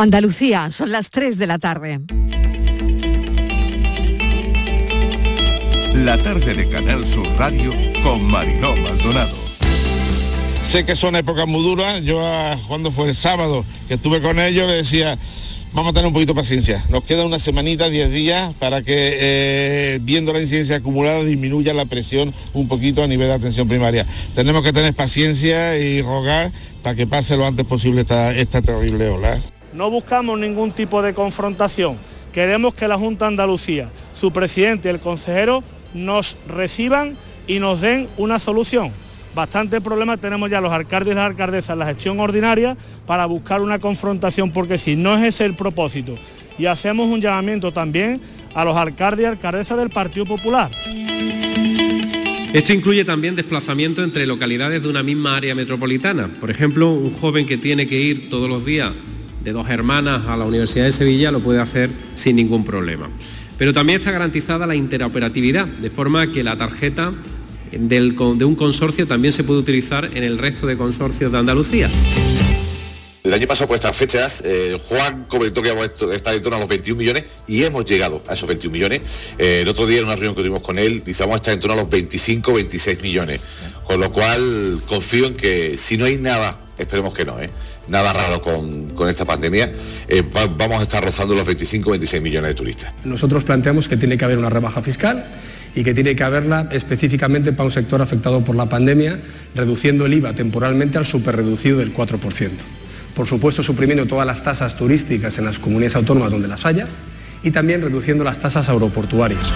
Andalucía, son las 3 de la tarde. La tarde de Canal Sur Radio con Mariló Maldonado. Sé que son épocas muy duras. Yo ah, cuando fue el sábado que estuve con ellos le decía, vamos a tener un poquito de paciencia. Nos queda una semanita, 10 días, para que eh, viendo la incidencia acumulada disminuya la presión un poquito a nivel de atención primaria. Tenemos que tener paciencia y rogar para que pase lo antes posible esta, esta terrible ola. No buscamos ningún tipo de confrontación. Queremos que la Junta Andalucía, su presidente y el consejero nos reciban y nos den una solución. Bastante problema tenemos ya los alcaldes y las alcaldesas en la gestión ordinaria para buscar una confrontación, porque si no es ese el propósito. Y hacemos un llamamiento también a los alcaldes y alcaldesas del Partido Popular. Esto incluye también desplazamiento entre localidades de una misma área metropolitana. Por ejemplo, un joven que tiene que ir todos los días de dos hermanas a la Universidad de Sevilla lo puede hacer sin ningún problema. Pero también está garantizada la interoperatividad, de forma que la tarjeta de un consorcio también se puede utilizar en el resto de consorcios de Andalucía. El año pasado por estas fechas, eh, Juan comentó que hemos estado en torno a los 21 millones y hemos llegado a esos 21 millones. Eh, el otro día en una reunión que tuvimos con él, dice vamos a estar en torno a los 25, 26 millones. Con lo cual confío en que si no hay nada, esperemos que no, ¿eh? nada raro con, esta pandemia, vamos a estar rozando los 25, 26 millones de turistas. Nosotros planteamos que tiene que haber una rebaja fiscal y que tiene que haberla específicamente para un sector afectado por la pandemia, reduciendo el IVA temporalmente al superreducido del 4%. Por supuesto, suprimiendo todas las tasas turísticas en las comunidades autónomas donde las haya y también reduciendo las tasas aeroportuarias.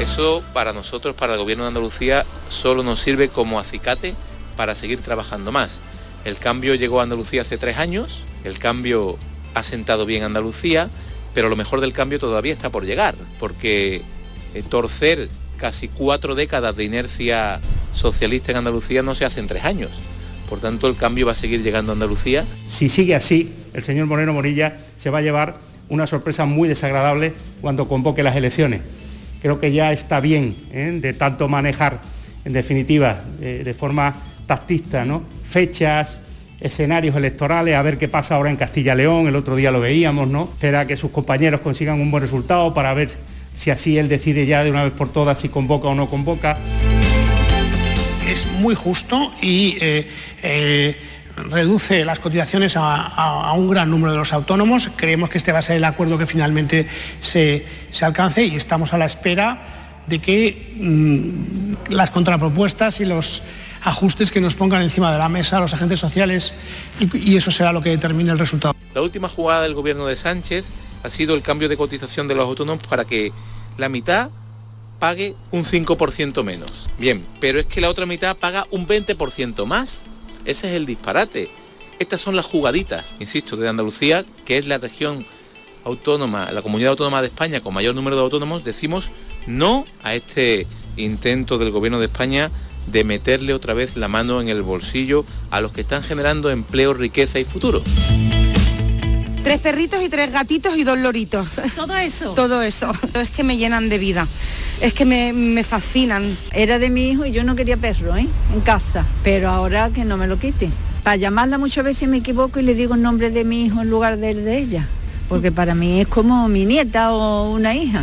Eso para nosotros, para el Gobierno de Andalucía, solo nos sirve como acicate para seguir trabajando más. El cambio llegó a Andalucía hace tres años, el cambio ha sentado bien Andalucía, pero lo mejor del cambio todavía está por llegar, porque eh, torcer casi cuatro décadas de inercia socialista en Andalucía no se hace en tres años. Por tanto, el cambio va a seguir llegando a Andalucía. Si sigue así, el señor Moreno Morilla se va a llevar una sorpresa muy desagradable cuando convoque las elecciones. Creo que ya está bien ¿eh? de tanto manejar, en definitiva, eh, de forma tactista, ¿no? fechas, escenarios electorales, a ver qué pasa ahora en Castilla León, el otro día lo veíamos, ¿no? Espera que sus compañeros consigan un buen resultado para ver si así él decide ya de una vez por todas si convoca o no convoca. Es muy justo y eh, eh, reduce las cotizaciones a, un gran número de los autónomos. Creemos que este va a ser el acuerdo que finalmente se, alcance y estamos a la espera de que mm, las contrapropuestas y los ajustes que nos pongan encima de la mesa los agentes sociales y, eso será lo que determine el resultado. La última jugada del gobierno de Sánchez ha sido el cambio de cotización de los autónomos para que la mitad pague un 5% menos. Bien, pero es que la otra mitad paga un 20% más. Ese es el disparate. Estas son las jugaditas, insisto, de Andalucía, que es la región autónoma, la comunidad autónoma de España con mayor número de autónomos, decimos no a este intento del gobierno de España de meterle otra vez la mano en el bolsillo a los que están generando empleo, riqueza y futuro. Tres perritos y tres gatitos y dos loritos. Todo eso. Todo eso. Es que me llenan de vida. Es que me, fascinan. Era de mi hijo y yo no quería perro, ¿eh? En casa. Pero ahora que no me lo quite. Para llamarla muchas veces me equivoco y le digo el nombre de mi hijo en lugar del de ella. Porque para mí es como mi nieta o una hija.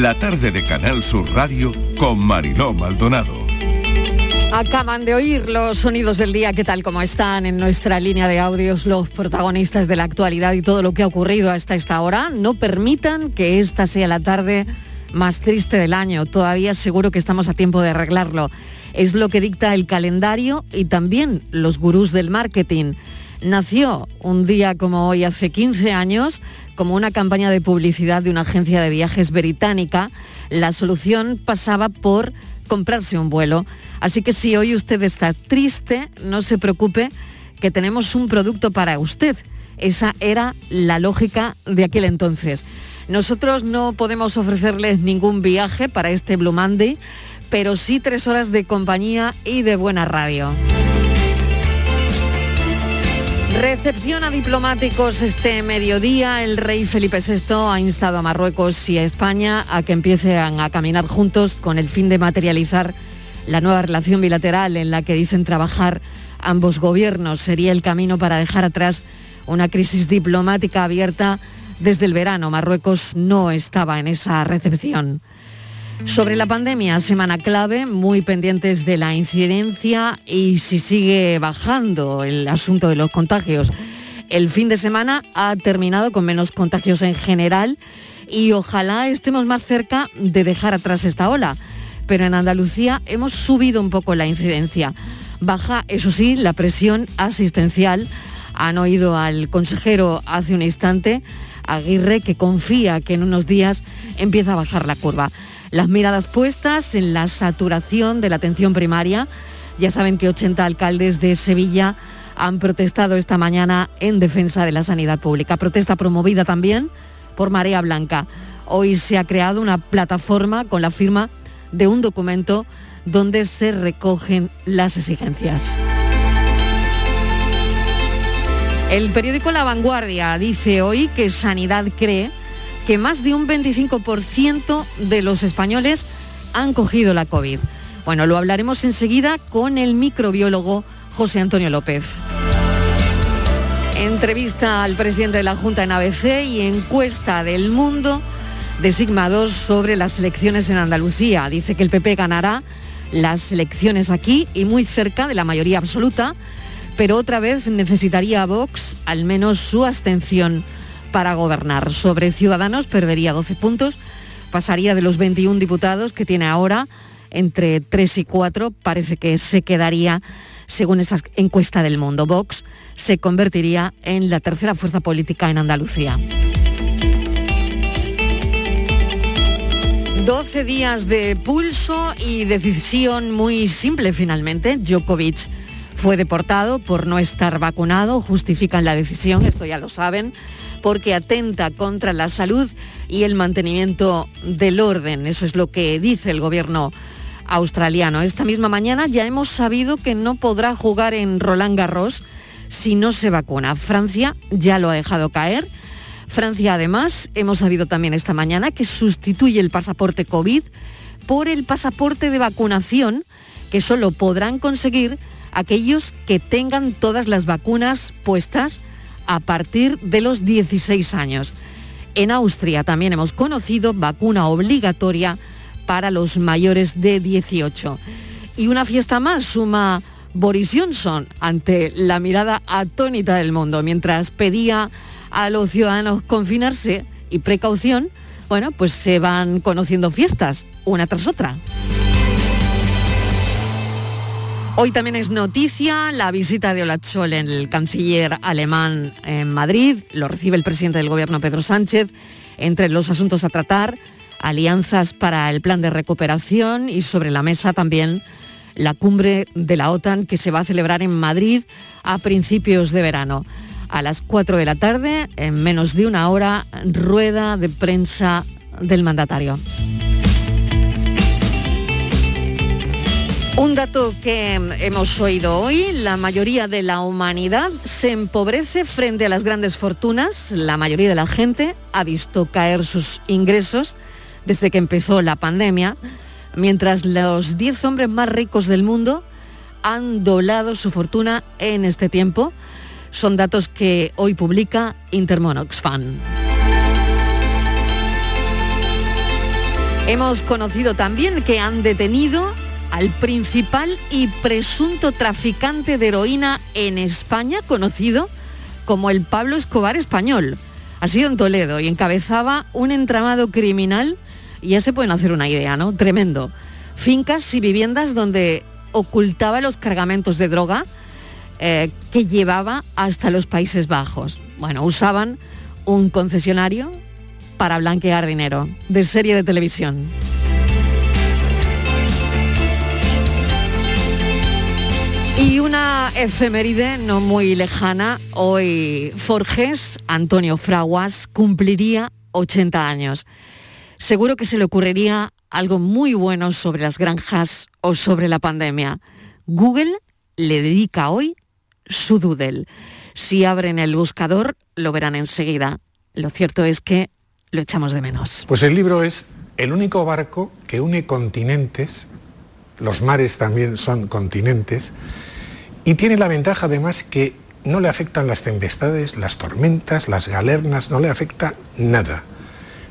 La tarde de Canal Sur Radio con Mariló Maldonado. Acaban de oír los sonidos del día, ¿qué tal como están en nuestra línea de audios los protagonistas de la actualidad y todo lo que ha ocurrido hasta esta hora? No permitan que esta sea la tarde más triste del año. Todavía seguro que estamos a tiempo de arreglarlo. Es lo que dicta el calendario y también los gurús del marketing. Nació un día como hoy hace 15 años como una campaña de publicidad de una agencia de viajes británica. La solución pasaba por comprarse un vuelo. Así que si hoy usted está triste, no se preocupe, que tenemos un producto para usted. Esa era la lógica de aquel entonces. Nosotros no podemos ofrecerles ningún viaje para este Blue Monday, pero sí tres horas de compañía y de buena radio. Recepción a diplomáticos este mediodía. El rey Felipe VI ha instado a Marruecos y a España a que empiecen a caminar juntos con el fin de materializar La nueva relación bilateral en la que dicen trabajar ambos gobiernos sería el camino para dejar atrás una crisis diplomática abierta desde el verano. Marruecos no estaba en esa recepción. Sobre la pandemia, semana clave, muy pendientes de la incidencia y si sigue bajando el asunto de los contagios. El fin de semana ha terminado con menos contagios en general y ojalá estemos más cerca de dejar atrás esta ola. Pero en Andalucía hemos subido un poco la incidencia. Baja, eso sí, la presión asistencial. Han oído al consejero hace un instante, Aguirre, que confía que en unos días empieza a bajar la curva las miradas puestas en la saturación de la atención primaria. Ya saben que 80 alcaldes de Sevilla han protestado esta mañana en defensa de la sanidad pública. Protesta promovida también por Marea Blanca. Hoy se ha creado una plataforma con la firma de un documento donde se recogen las exigencias. El periódico La Vanguardia dice hoy que Sanidad cree que más de un 25% de los españoles han cogido la COVID. Bueno, lo hablaremos enseguida con el microbiólogo José Antonio López. Entrevista al presidente de la Junta en ABC y encuesta del mundo de Sigma 2 sobre las elecciones en Andalucía. Dice que el PP ganará las elecciones aquí y muy cerca de la mayoría absoluta, pero otra vez necesitaría a Vox al menos su abstención para gobernar. Sobre Ciudadanos perdería 12 puntos, pasaría de los 21 diputados que tiene ahora entre 3 y 4, parece que se quedaría, según esa encuesta del mundo. Vox se convertiría en la tercera fuerza política en Andalucía. 12 días de pulso y decisión muy simple finalmente. Djokovic fue deportado por no estar vacunado, justifican la decisión, esto ya lo saben porque atenta contra la salud y el mantenimiento del orden. Eso es lo que dice el gobierno australiano. Esta misma mañana ya hemos sabido que no podrá jugar en Roland Garros si no se vacuna. Francia ya lo ha dejado caer. Francia además, hemos sabido también esta mañana que sustituye el pasaporte COVID por el pasaporte de vacunación que solo podrán conseguir aquellos que tengan todas las vacunas puestas a partir de los 16 años. En Austria también hemos conocido vacuna obligatoria para los mayores de 18. Y una fiesta más suma Boris Johnson ante la mirada atónita del mundo. Mientras pedía a los ciudadanos confinarse y precaución, bueno, pues se van conociendo fiestas una tras otra. Hoy también es noticia la visita de Olaf Scholz, el canciller alemán en Madrid. Lo recibe el presidente del gobierno Pedro Sánchez. Entre los asuntos a tratar, alianzas para el plan de recuperación y sobre la mesa también la cumbre de la OTAN que se va a celebrar en Madrid a principios de verano. A las 4 de la tarde, en menos de una hora, rueda de prensa del mandatario. Un dato que hemos oído hoy, la mayoría de la humanidad se empobrece frente a las grandes fortunas. La mayoría de la gente ha visto caer sus ingresos desde que empezó la pandemia, mientras los 10 hombres más ricos del mundo han doblado su fortuna en este tiempo. Son datos que hoy publica Intermonoxfan. Hemos conocido también que han detenido al principal y presunto traficante de heroína en España, conocido como el Pablo Escobar español. Ha sido en Toledo y encabezaba un entramado criminal, y ya se pueden hacer una idea, ¿no? Tremendo. Fincas y viviendas donde ocultaba los cargamentos de droga eh, que llevaba hasta los Países Bajos. Bueno, usaban un concesionario para blanquear dinero, de serie de televisión. Y una efeméride no muy lejana, hoy Forges, Antonio Fraguas, cumpliría 80 años. Seguro que se le ocurriría algo muy bueno sobre las granjas o sobre la pandemia. Google le dedica hoy su doodle. Si abren el buscador, lo verán enseguida. Lo cierto es que lo echamos de menos. Pues el libro es El único barco que une continentes los mares también son continentes, y tiene la ventaja además que no le afectan las tempestades, las tormentas, las galernas, no le afecta nada.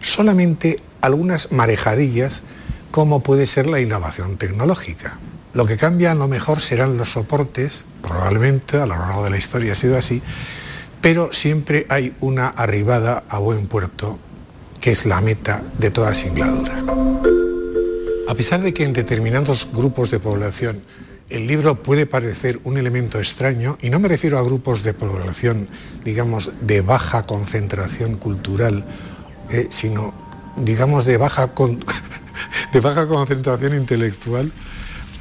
Solamente algunas marejadillas como puede ser la innovación tecnológica. Lo que cambia a lo mejor serán los soportes, probablemente a lo largo de la historia ha sido así, pero siempre hay una arribada a buen puerto, que es la meta de toda singladura. A pesar de que en determinados grupos de población el libro puede parecer un elemento extraño, y no me refiero a grupos de población, digamos, de baja concentración cultural, eh, sino, digamos, de baja, de baja concentración intelectual,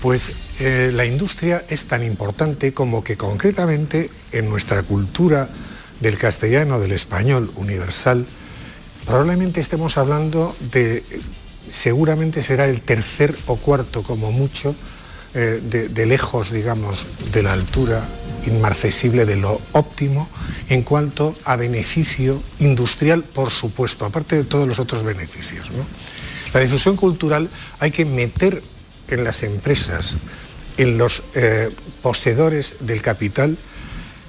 pues eh, la industria es tan importante como que concretamente en nuestra cultura del castellano, del español universal, probablemente estemos hablando de, seguramente será el tercer o cuarto como mucho, eh, de, lejos, digamos, de la altura inmarcesible de lo óptimo en cuanto a beneficio industrial, por supuesto, aparte de todos los otros beneficios. La difusión cultural hay que meter en las empresas, en los eh, poseedores del capital,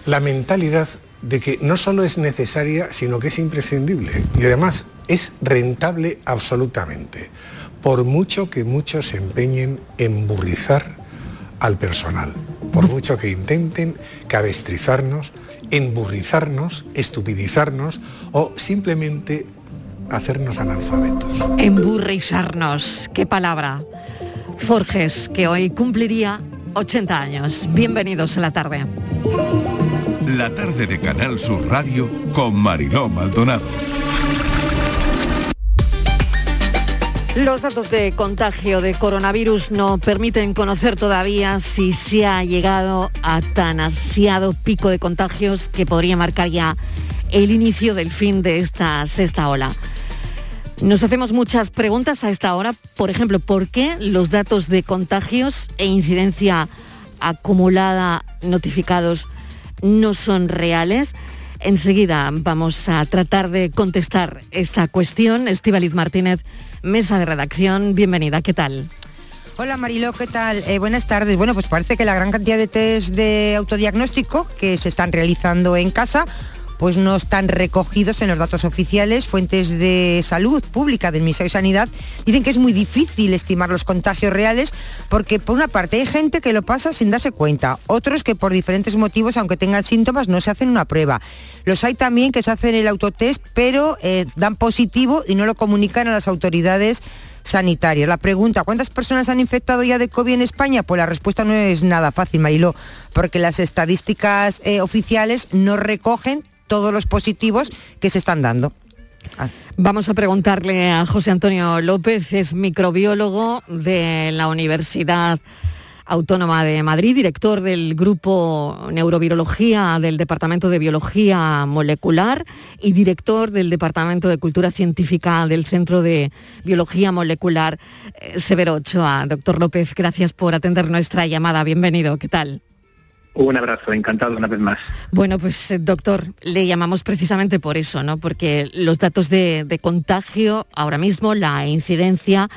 la mentalidad de que no solo es necesaria, sino que es imprescindible y además es rentable absolutamente por mucho que muchos se empeñen en burrizar al personal, por mucho que intenten cabestrizarnos, emburrizarnos, estupidizarnos o simplemente hacernos analfabetos. Emburrizarnos, qué palabra. Forges, que hoy cumpliría 80 años. Bienvenidos a la tarde. La tarde de Canal Sur Radio con Mariló Maldonado. Los datos de contagio de coronavirus no permiten conocer todavía si se ha llegado a tan ansiado pico de contagios que podría marcar ya el inicio del fin de esta sexta ola. Nos hacemos muchas preguntas a esta hora, por ejemplo, ¿por qué los datos de contagios e incidencia acumulada notificados no son reales? Enseguida vamos a tratar de contestar esta cuestión. Estivaliz Martínez mesa de redacción. Bienvenida, ¿qué tal? Hola Mariló, ¿qué tal? Eh, buenas tardes. Bueno, pues parece que la gran cantidad de test de autodiagnóstico que se están realizando en casa pues no están recogidos en los datos oficiales. Fuentes de salud pública del Ministerio de Sanidad dicen que es muy difícil estimar los contagios reales porque por una parte hay gente que lo pasa sin darse cuenta, otros que por diferentes motivos, aunque tengan síntomas, no se hacen una prueba. Los hay también que se hacen el autotest pero eh, dan positivo y no lo comunican a las autoridades sanitarias. La pregunta, ¿cuántas personas han infectado ya de COVID en España? Pues la respuesta no es nada fácil, Mariló, porque las estadísticas eh, oficiales no recogen todos los positivos que se están dando. Vamos a preguntarle a José Antonio López, es microbiólogo de la Universidad Autónoma de Madrid, director del Grupo Neurovirología del Departamento de Biología Molecular y director del Departamento de Cultura Científica del Centro de Biología Molecular eh, Severo Ochoa. Doctor López, gracias por atender nuestra llamada. Bienvenido, ¿qué tal? Un abrazo, encantado una vez más. Bueno, pues eh, doctor, le llamamos precisamente por eso, ¿no? Porque los datos de, contagio ahora mismo, la incidencia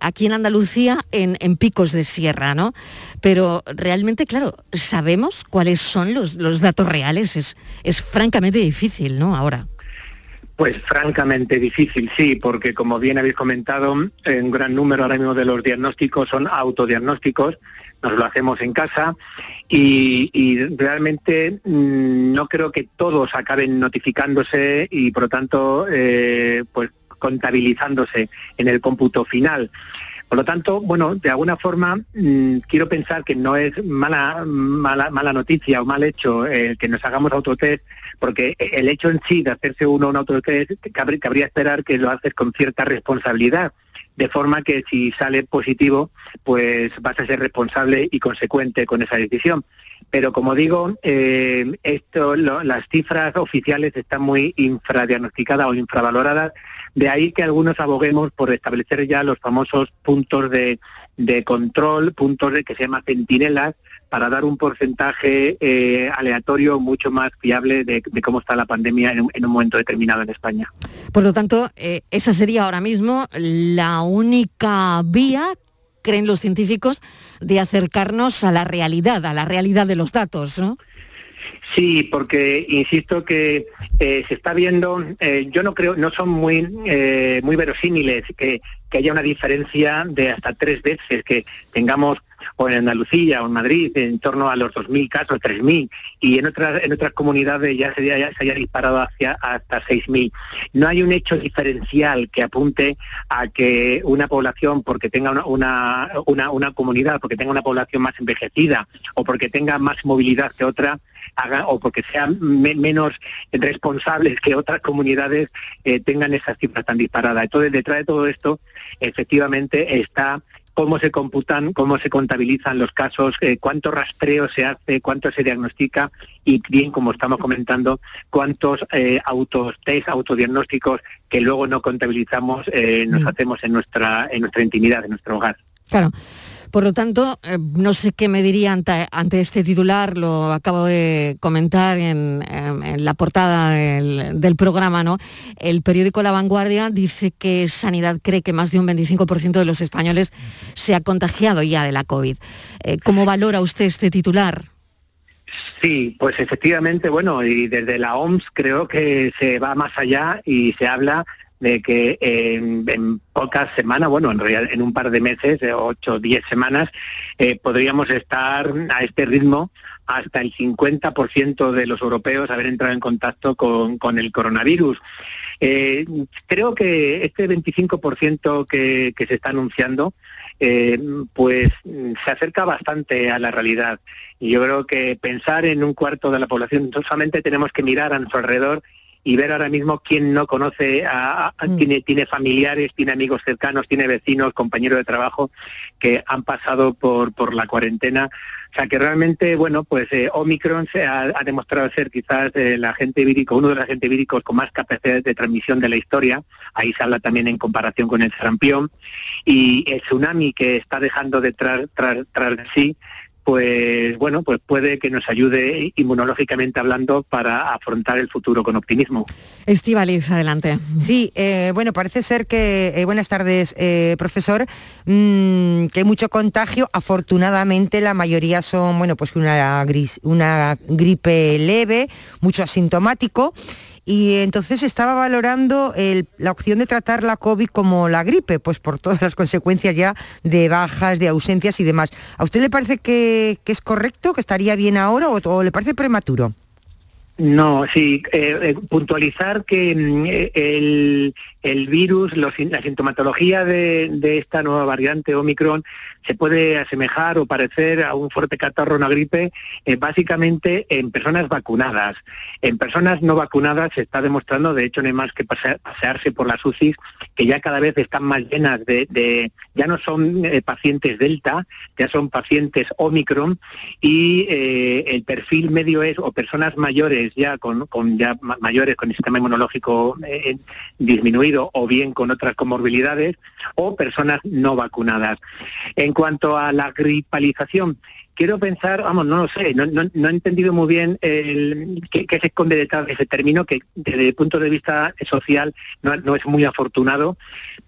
aquí en Andalucía en, picos de sierra, ¿no? Pero realmente, claro, sabemos cuáles son los, los datos reales. Es, es francamente difícil, ¿no? Ahora. Pues francamente difícil, sí, porque como bien habéis comentado, un gran número ahora mismo de los diagnósticos son autodiagnósticos nos lo hacemos en casa y, realmente mm, no creo que todos acaben notificándose y por lo tanto eh, pues contabilizándose en el cómputo final. Por lo tanto, bueno, de alguna forma mm, quiero pensar que no es mala, mala, mala noticia o mal hecho eh, que nos hagamos autotest, porque el hecho en sí de hacerse uno un autotest cabría esperar que lo haces con cierta responsabilidad de forma que si sale positivo, pues vas a ser responsable y consecuente con esa decisión. Pero como digo, eh, esto, las cifras oficiales están muy infradiagnosticadas o infravaloradas, de ahí que algunos aboguemos por establecer ya los famosos puntos de, de control, puntos de que se llama centinelas, para dar un porcentaje eh, aleatorio mucho más fiable de, cómo está la pandemia en un, momento determinado en España. Por lo tanto, eh, esa sería ahora mismo la única vía creen los científicos, de acercarnos a la realidad, a la realidad de los datos, ¿no? Sí, porque insisto que eh, se está viendo, eh, yo no creo, no son muy eh, muy verosímiles que, que haya una diferencia de hasta tres veces que tengamos o en Andalucía o en Madrid en torno a los 2.000 casos, 3.000, y en otras, en otras comunidades ya se, ya se haya disparado hacia hasta 6.000. No hay un hecho diferencial que apunte a que una población, porque tenga una, una, una, comunidad, porque tenga una población más envejecida o porque tenga más movilidad que otra, haga, o porque sean menos responsables que otras comunidades eh, tengan esas cifras tan disparadas. Entonces, detrás de todo esto, efectivamente, está cómo se computan, cómo se contabilizan los casos, eh, cuánto rastreo se hace, cuánto se diagnostica y bien, como estamos comentando, cuántos eh, autos, test, autodiagnósticos que luego no contabilizamos eh, nos mm. hacemos en nuestra, en nuestra intimidad, en nuestro hogar. Claro. Por lo tanto, eh, no sé qué me diría ante, este titular, lo acabo de comentar en, la portada del, programa, ¿no? El periódico La Vanguardia dice que Sanidad cree que más de un 25% de los españoles se ha contagiado ya de la COVID. Eh, ¿Cómo valora usted este titular? Sí, pues efectivamente, bueno, y desde la OMS creo que se va más allá y se habla de que en, pocas semanas, bueno, en realidad en un par de meses, ocho o diez semanas, eh, podríamos estar a este ritmo hasta el 50% de los europeos haber entrado en contacto con, el coronavirus. Eh, creo que este 25% que, que se está anunciando, eh, pues se acerca bastante a la realidad. Y yo creo que pensar en un cuarto de la población, solamente tenemos que mirar a nuestro alrededor y ver ahora mismo quién no conoce, a, mm. tiene, tiene familiares, tiene amigos cercanos, tiene vecinos, compañeros de trabajo que han pasado por, por la cuarentena. O sea que realmente, bueno, pues eh, Omicron se ha, demostrado ser quizás eh, el agente vírico, uno de los agentes víricos con más capacidad de transmisión de la historia. Ahí se habla también en comparación con el sarampión. Y el tsunami que está dejando detrás tras, tras de sí pues bueno, pues puede que nos ayude inmunológicamente hablando para afrontar el futuro con optimismo. Estivaliz, adelante. Sí, eh, bueno, parece ser que, eh, buenas tardes, eh, profesor, mm, que hay mucho contagio. Afortunadamente la mayoría son, bueno, pues una, una gripe leve, mucho asintomático y entonces estaba valorando la opción de tratar la COVID como la gripe, pues por todas las consecuencias ya de bajas, de ausencias y demás. ¿A usted le parece que, es correcto, que estaría bien ahora o le parece prematuro? No, sí, eh, eh, puntualizar que mm, el, el, virus, la sintomatología de, esta nueva variante Omicron se puede asemejar o parecer a un fuerte catarro, una gripe, eh, básicamente en personas vacunadas. En personas no vacunadas se está demostrando, de hecho no hay más que pasearse por las UCIs, que ya cada vez están más llenas de, ya no son pacientes Delta, ya son pacientes Omicron y el perfil medio es o personas mayores ya con, ya mayores con sistema inmunológico eh, o bien con otras comorbilidades o personas no vacunadas. En cuanto a la gripalización, quiero pensar, vamos, no lo sé, no, he entendido muy bien qué, se esconde detrás de ese término, que desde el punto de vista social no, es muy afortunado,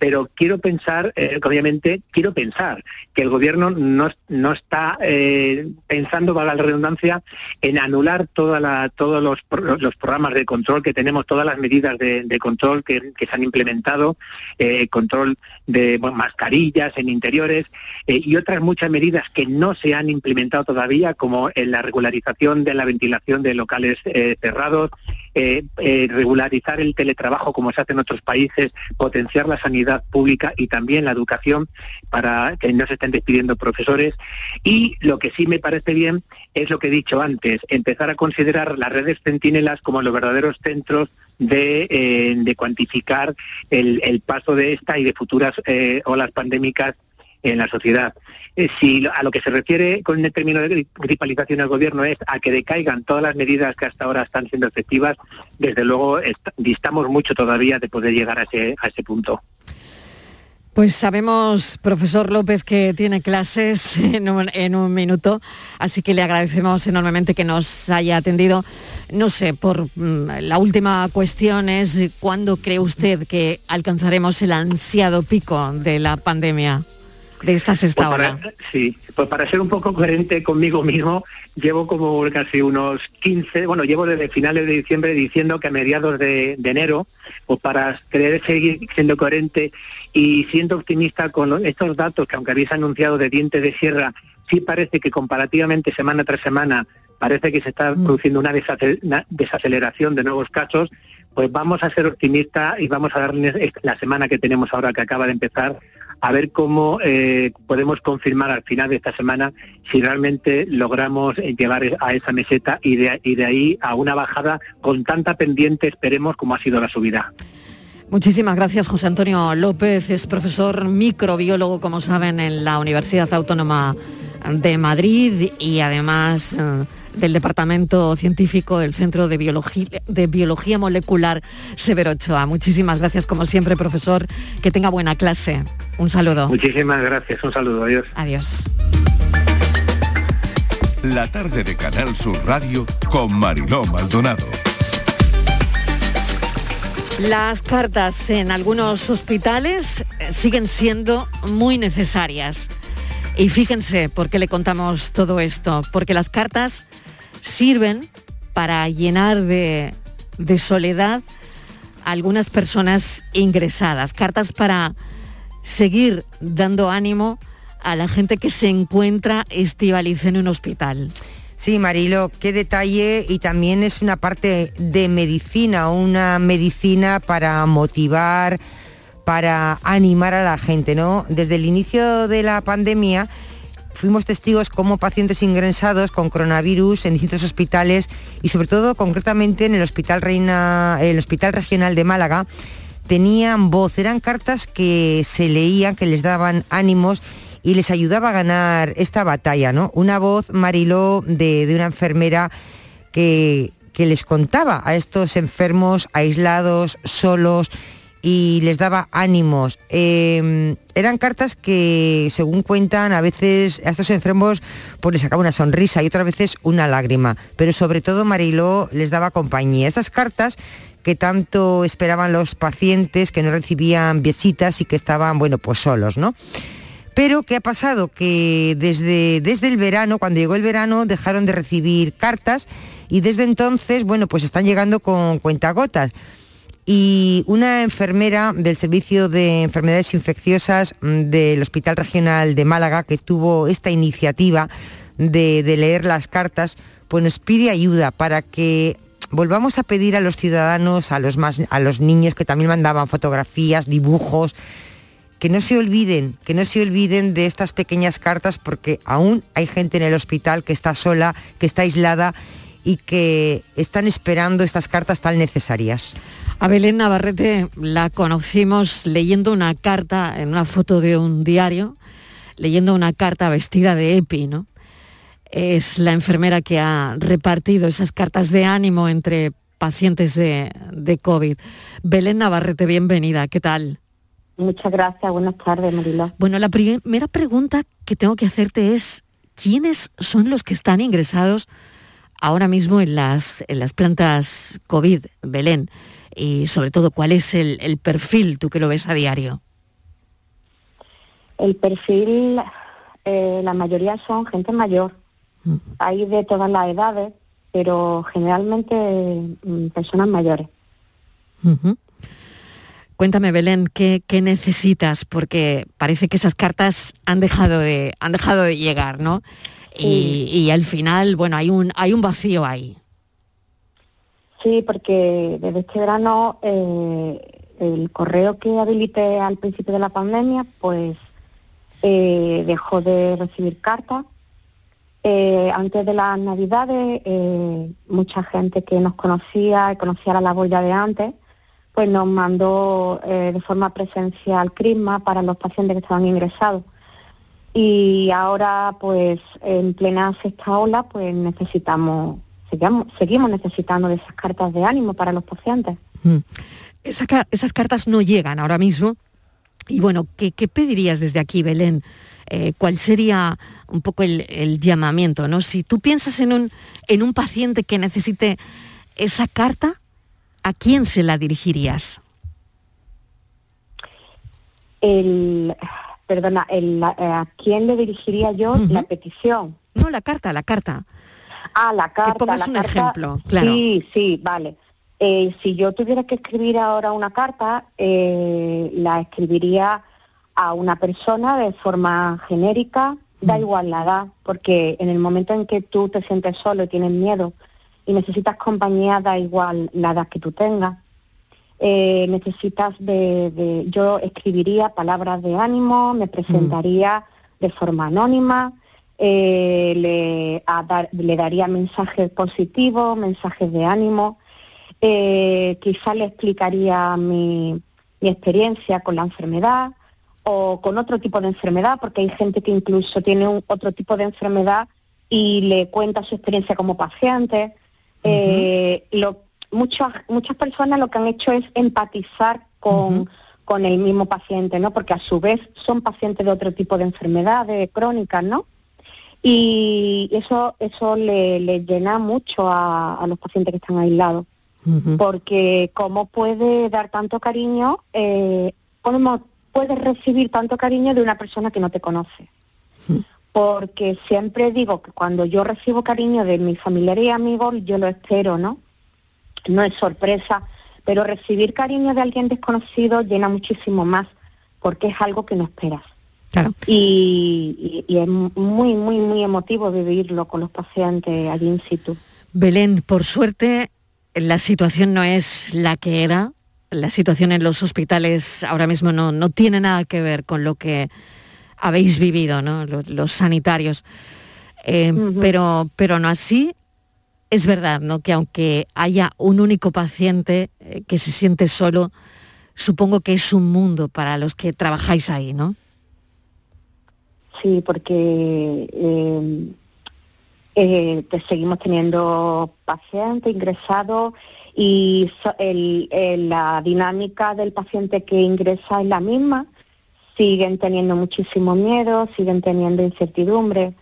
pero quiero pensar, eh, obviamente, quiero pensar que el gobierno no, no está eh, pensando, valga la redundancia, en anular toda todos los, los, programas de control que tenemos, todas las medidas de, control que, se han implementado, eh, control de mascarillas en interiores y otras muchas medidas que no se han implementado todavía, como en la regularización de la ventilación de locales eh, cerrados, eh, eh, regularizar el teletrabajo como se hace en otros países, potenciar la sanidad pública y también la educación para que no se estén despidiendo profesores. Y lo que sí me parece bien es lo que he dicho antes, empezar a considerar las redes centinelas como los verdaderos centros de, de cuantificar el, el, paso de esta y de futuras olas pandémicas en la sociedad. Eh, si a lo que se refiere con el término de gripalización del gobierno es a que decaigan todas las medidas que hasta ahora están siendo efectivas, desde luego distamos mucho todavía de poder llegar a ese, a ese punto. Pues sabemos, profesor López, que tiene clases en un, en un, minuto, así que le agradecemos enormemente que nos haya atendido. No sé, por mm, la última cuestión es, ¿cuándo cree usted que alcanzaremos el ansiado pico de la pandemia? De esta sexta Pues hora. para- sí, pues para ser un poco coherente conmigo mismo, llevo como casi unos 15, bueno, llevo desde finales de diciembre diciendo que a mediados de, de enero, pues para querer seguir siendo coherente y siendo optimista con estos datos que aunque habéis anunciado de dientes de sierra, sí parece que comparativamente semana tras semana parece que se está produciendo una, desace- una desaceleración de nuevos casos, pues vamos a ser optimistas y vamos a darle la semana que tenemos ahora que acaba de empezar a ver cómo eh, podemos confirmar al final de esta semana si realmente logramos eh, llevar a esa meseta y de, ahí a una bajada con tanta pendiente, esperemos, como ha sido la subida. Muchísimas gracias, José Antonio López. Es profesor microbiólogo, como saben, en la Universidad Autónoma de Madrid y además eh, del Departamento Científico del Centro de Biología, de Biología Molecular Severo Ochoa. Muchísimas gracias, como siempre, profesor. Que tenga buena clase. Un saludo. Muchísimas gracias, un saludo, adiós. Adiós. La tarde de Canal Sur Radio con Mariló Maldonado. Las cartas en algunos hospitales eh, siguen siendo muy necesarias. Y fíjense por qué le contamos todo esto. Porque las cartas sirven para llenar de, soledad a algunas personas ingresadas. Cartas para seguir dando ánimo a la gente que se encuentra estivaliz en un hospital. Sí, Marilo, qué detalle y también es una parte de medicina, una medicina para motivar, para animar a la gente, ¿no? Desde el inicio de la pandemia fuimos testigos como pacientes ingresados con coronavirus en distintos hospitales y sobre todo concretamente en el Hospital Reina, el Hospital Regional de Málaga, tenían voz, eran cartas que se leían, que les daban ánimos y les ayudaba a ganar esta batalla, ¿no? Una voz, Mariló, de, de una enfermera que, que les contaba a estos enfermos aislados, solos, y les daba ánimos. Eh, eran cartas que, según cuentan, a veces a estos enfermos pues les sacaba una sonrisa y otras veces una lágrima. Pero sobre todo Mariló les daba compañía. Estas cartas que tanto esperaban los pacientes, que no recibían visitas y que estaban, bueno, pues solos, ¿no? Pero ¿qué ha pasado? Que desde, desde el verano, cuando llegó el verano, dejaron de recibir cartas y desde entonces, bueno, pues están llegando con cuentagotas. Y una enfermera del Servicio de Enfermedades Infecciosas mm, del Hospital Regional de Málaga, que tuvo esta iniciativa de, leer las cartas, pues nos pide ayuda para que volvamos a pedir a los ciudadanos, a los, más, a los niños que también mandaban fotografías, dibujos, que no se olviden, que no se olviden de estas pequeñas cartas porque aún hay gente en el hospital que está sola, que está aislada y que están esperando estas cartas tan necesarias. A Belén Navarrete la conocimos leyendo una carta en una foto de un diario, leyendo una carta vestida de EPI, ¿no? Es la enfermera que ha repartido esas cartas de ánimo entre pacientes de, de COVID. Belén Navarrete, bienvenida, ¿qué tal? Muchas gracias, buenas tardes, Mariló. Bueno, la primera pregunta que tengo que hacerte es, ¿quiénes son los que están ingresados ahora mismo en las, en las plantas COVID, Belén? Y sobre todo, ¿cuál es el, el perfil, tú que lo ves a diario? El perfil, eh, la mayoría son gente mayor. Hay de todas las edades, pero generalmente mm, personas mayores. Cuéntame, Belén, ¿qué, qué necesitas? Porque parece que esas cartas han dejado de, han dejado de llegar, ¿no? Y, y al final, bueno, hay un, hay un vacío ahí. Sí, porque desde este verano eh, el correo que habilité al principio de la pandemia, pues eh, dejó de recibir cartas. Eh, antes de las navidades, mucha gente que nos conocía y conocía la labor ya de antes, pues nos mandó de forma presencial crisma para los pacientes que estaban ingresados. Y ahora, pues en plena sexta ola, pues necesitamos, seguimos, seguimos necesitando de esas cartas de ánimo para los pacientes. Mm. Esa esas cartas no llegan ahora mismo. Y bueno, ¿qué, qué pedirías desde aquí, Belén? Eh, ¿Cuál sería un poco el, el llamamiento? ¿no? Si tú piensas en un, en un paciente que necesite esa carta, ¿a quién se la dirigirías? El, perdona, el- eh, ¿a quién le dirigiría yo la petición? No, la carta, la carta. Ah, la carta. pongas la un carta- ejemplo, claro. Sí, sí, vale. Eh, si yo tuviera que escribir ahora una carta, eh, la escribiría a una persona de forma genérica, da igual la edad, porque en el momento en que tú te sientes solo y tienes miedo y necesitas compañía, da igual la edad que tú tengas. Eh, necesitas de, de- yo escribiría palabras de ánimo, me presentaría de forma anónima, eh, le, a dar- le daría mensajes positivos, mensajes de ánimo, eh, quizá le explicaría mi, mi experiencia con la enfermedad o con otro tipo de enfermedad, porque hay gente que incluso tiene un, otro tipo de enfermedad y le cuenta su experiencia como paciente. Eh, lo- muchas, muchas personas lo que han hecho es empatizar con, con el mismo paciente, ¿no? Porque a su vez son pacientes de otro tipo de enfermedades crónicas, ¿no? Y eso, eso le, le llena mucho a, a los pacientes que están aislados porque cómo puede dar tanto cariño, eh, cómo puedes recibir tanto cariño de una persona que no te conoce. Porque siempre digo que cuando yo recibo cariño de mis familiares y amigos, yo lo espero, ¿no? No es sorpresa, pero recibir cariño de alguien desconocido llena muchísimo más, porque es algo que no esperas. Claro. Y, y- y es muy, muy, muy emotivo vivirlo con los pacientes allí in situ. Belén, por suerte, la situación no es la que era. La situación en los hospitales ahora mismo no, no tiene nada que ver con lo que habéis vivido, ¿no? Los, los sanitarios. Eh, pero, pero no así. Es verdad, ¿no? Que aunque haya un único paciente eh, que se siente solo, supongo que es un mundo para los que trabajáis ahí, ¿no? Sí, porque eh, eh, te seguimos teniendo pacientes ingresados y la dinámica del paciente que ingresa es la misma. Siguen teniendo muchísimo miedo, siguen teniendo incertidumbre,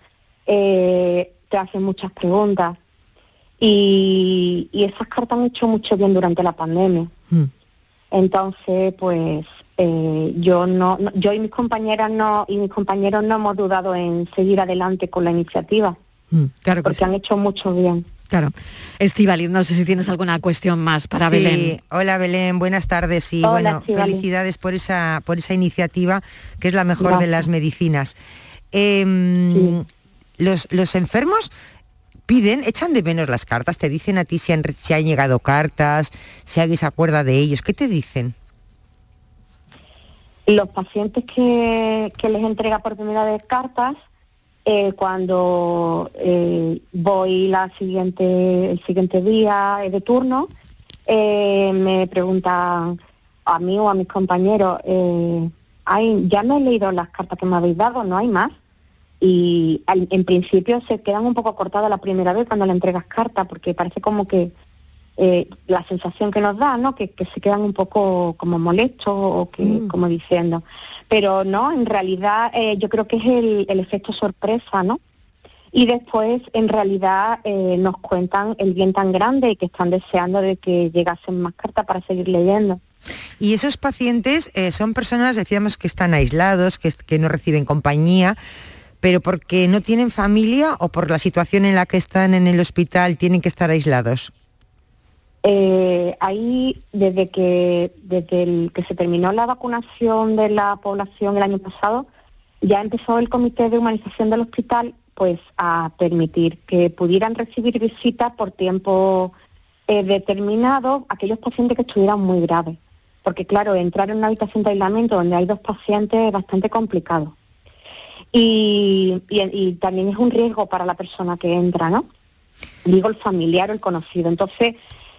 eh, te hacen muchas preguntas y, y esas cartas han hecho mucho bien durante la pandemia. Entonces, pues eh, yo no, no- yo y mis compañeras no y mis compañeros no hemos dudado en seguir adelante con la iniciativa, Mm, claro que porque sí. han hecho mucho bien. Claro. Estivali, no sé si tienes alguna cuestión más para Sí, Belén. Hola Belén, buenas tardes y Hola, bueno, felicidades por esa, por esa iniciativa que es la mejor de las medicinas. Em, los, los enfermos piden, echan de menos las cartas, te dicen a ti si han, si han llegado cartas, si alguien se acuerda de ellos, ¿qué te dicen? Los pacientes que, les entrega por primera vez cartas, eh, cuando eh, voy la siguiente, el siguiente día de turno, eh, me preguntan a mí o a mis compañeros, eh, "Ay, ya me he leído las cartas que me habéis dado, no hay más. Y al- en principio se quedan un poco cortadas la primera vez cuando le entregas cartas, porque parece como que eh, la sensación que nos da, ¿no? Que, que se quedan un poco como molestos o que, como diciendo. Pero no, en realidad eh, yo creo que es el, el efecto sorpresa, ¿no? Y después, en realidad, eh, nos cuentan el bien tan grande y que están deseando de que llegasen más cartas para seguir leyendo. Y esos pacientes eh, son personas, decíamos, que están aislados, que, que no reciben compañía, pero porque no tienen familia o por la situación en la que están en el hospital tienen que estar aislados. Eh, ahí, desde que, desde que se terminó la vacunación de la población el año pasado, ya empezó el Comité de Humanización del Hospital pues a permitir que pudieran recibir visitas por tiempo eh, determinado aquellos pacientes que estuvieran muy graves. Porque claro, entrar en una habitación de aislamiento donde hay dos pacientes es bastante complicado. Y, y- también es un riesgo para la persona que entra, ¿no? Digo el familiar o el conocido. Entonces,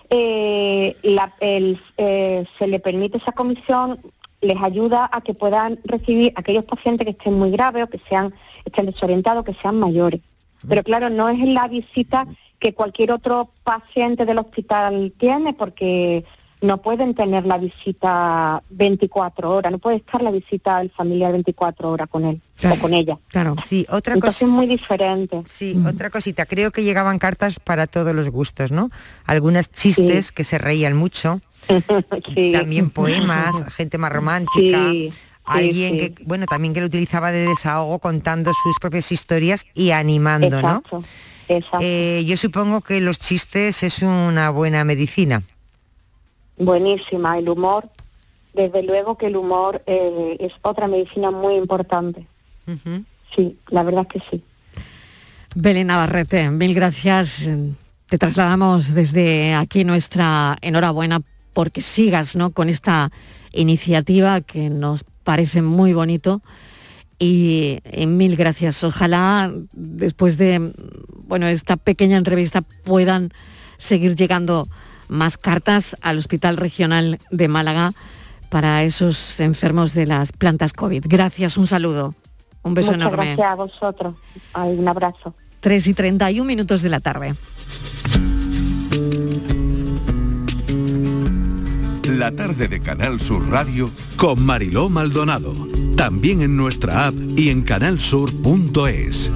eh, la- el- eh, se le permite esa comisión, les ayuda a que puedan recibir aquellos pacientes que estén muy graves o que sean estén desorientados, que sean mayores. Pero claro, no es la visita que cualquier otro paciente del hospital tiene, porque no pueden tener la visita 24 horas, no puede estar la visita del familiar 24 horas con él o con ella. Claro. Sí, otra cosa. es muy diferente. Sí, otra cosita. Creo que llegaban cartas para todos los gustos, ¿no? Algunas chistes Sí. que se reían mucho. Sí. También poemas, gente más romántica. Sí. alguien que, bueno, también que lo utilizaba de desahogo contando sus propias historias y animando, Exacto, ¿no? exacto. Eh, yo supongo que los chistes es una buena medicina. Buenísima, el humor. Desde luego que el humor eh, es otra medicina muy importante. Sí, la verdad es que sí. Belén Navarrete, mil gracias. Te trasladamos desde aquí nuestra enhorabuena porque sigas ¿no? con esta iniciativa que nos parece muy bonito. Y, y mil gracias. Ojalá después de bueno, esta pequeña entrevista puedan seguir llegando más cartas al Hospital Regional de Málaga para esos enfermos de las plantas COVID. Gracias, un saludo. Un beso Muchas enorme. gracias a vosotros. Ay, un abrazo. 3 y 31 minutos de la tarde. La tarde de Canal Sur Radio con Mariló Maldonado. También en nuestra app y en canalsur.es.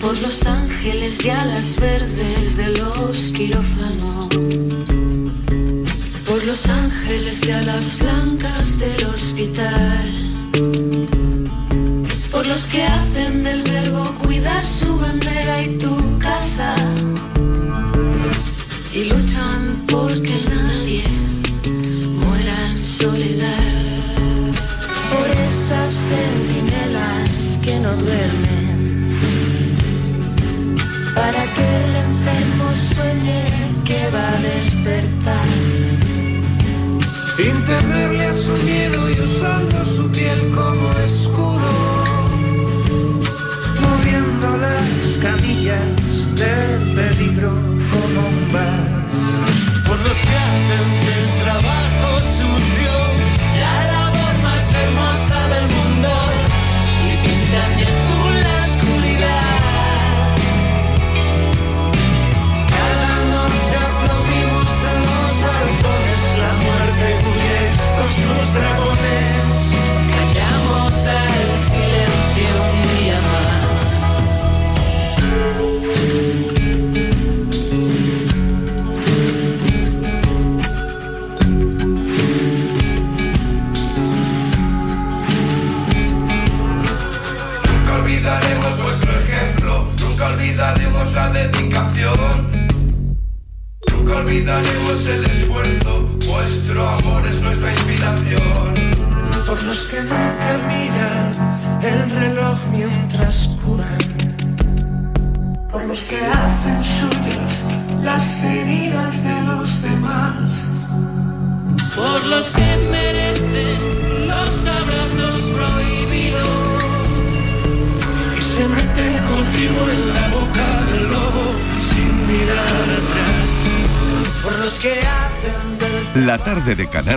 Por los ángeles de alas verdes de los quirófanos. Los ángeles de alas blancas del hospital. Por los que hacen del verbo cuidar su bandera y tu casa. Y luchan porque nadie muera en soledad. Por esas centinelas que no duermen. Para que el enfermo sueñe que va a despertar. Sin temerle a su miedo y usando su piel como escudo, moviendo las camillas del peligro como un vas. Por los que hacen del trabajo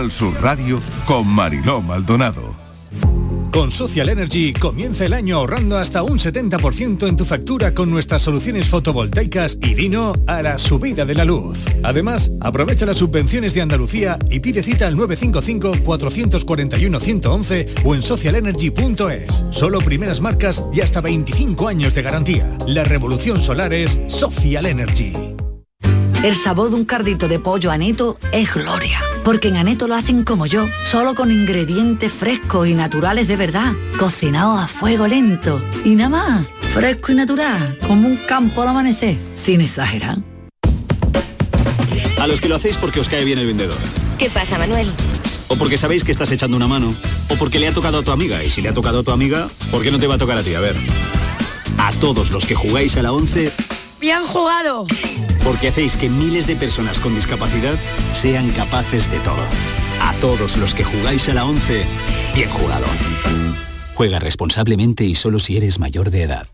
Canal Sur Radio con Mariló Maldonado. Con Social Energy comienza el año ahorrando hasta un 70% en tu factura con nuestras soluciones fotovoltaicas y vino a la subida de la luz. Además, aprovecha las subvenciones de Andalucía y pide cita al 955-441-111 o en socialenergy.es. Solo primeras marcas y hasta 25 años de garantía. La revolución solar es Social Energy. El sabor de un cardito de pollo aneto es gloria. Porque en Aneto lo hacen como yo, solo con ingredientes frescos y naturales de verdad, cocinados a fuego lento. Y nada más, fresco y natural, como un campo al amanecer, sin exagerar. A los que lo hacéis porque os cae bien el vendedor. ¿Qué pasa, Manuel? O porque sabéis que estás echando una mano. O porque le ha tocado a tu amiga. Y si le ha tocado a tu amiga, ¿por qué no te va a tocar a ti? A ver. A todos los que jugáis a la 11, ¡Bien jugado! Porque hacéis que miles de personas con discapacidad sean capaces de todo. A todos los que jugáis a la 11, bien jugado. Juega responsablemente y solo si eres mayor de edad.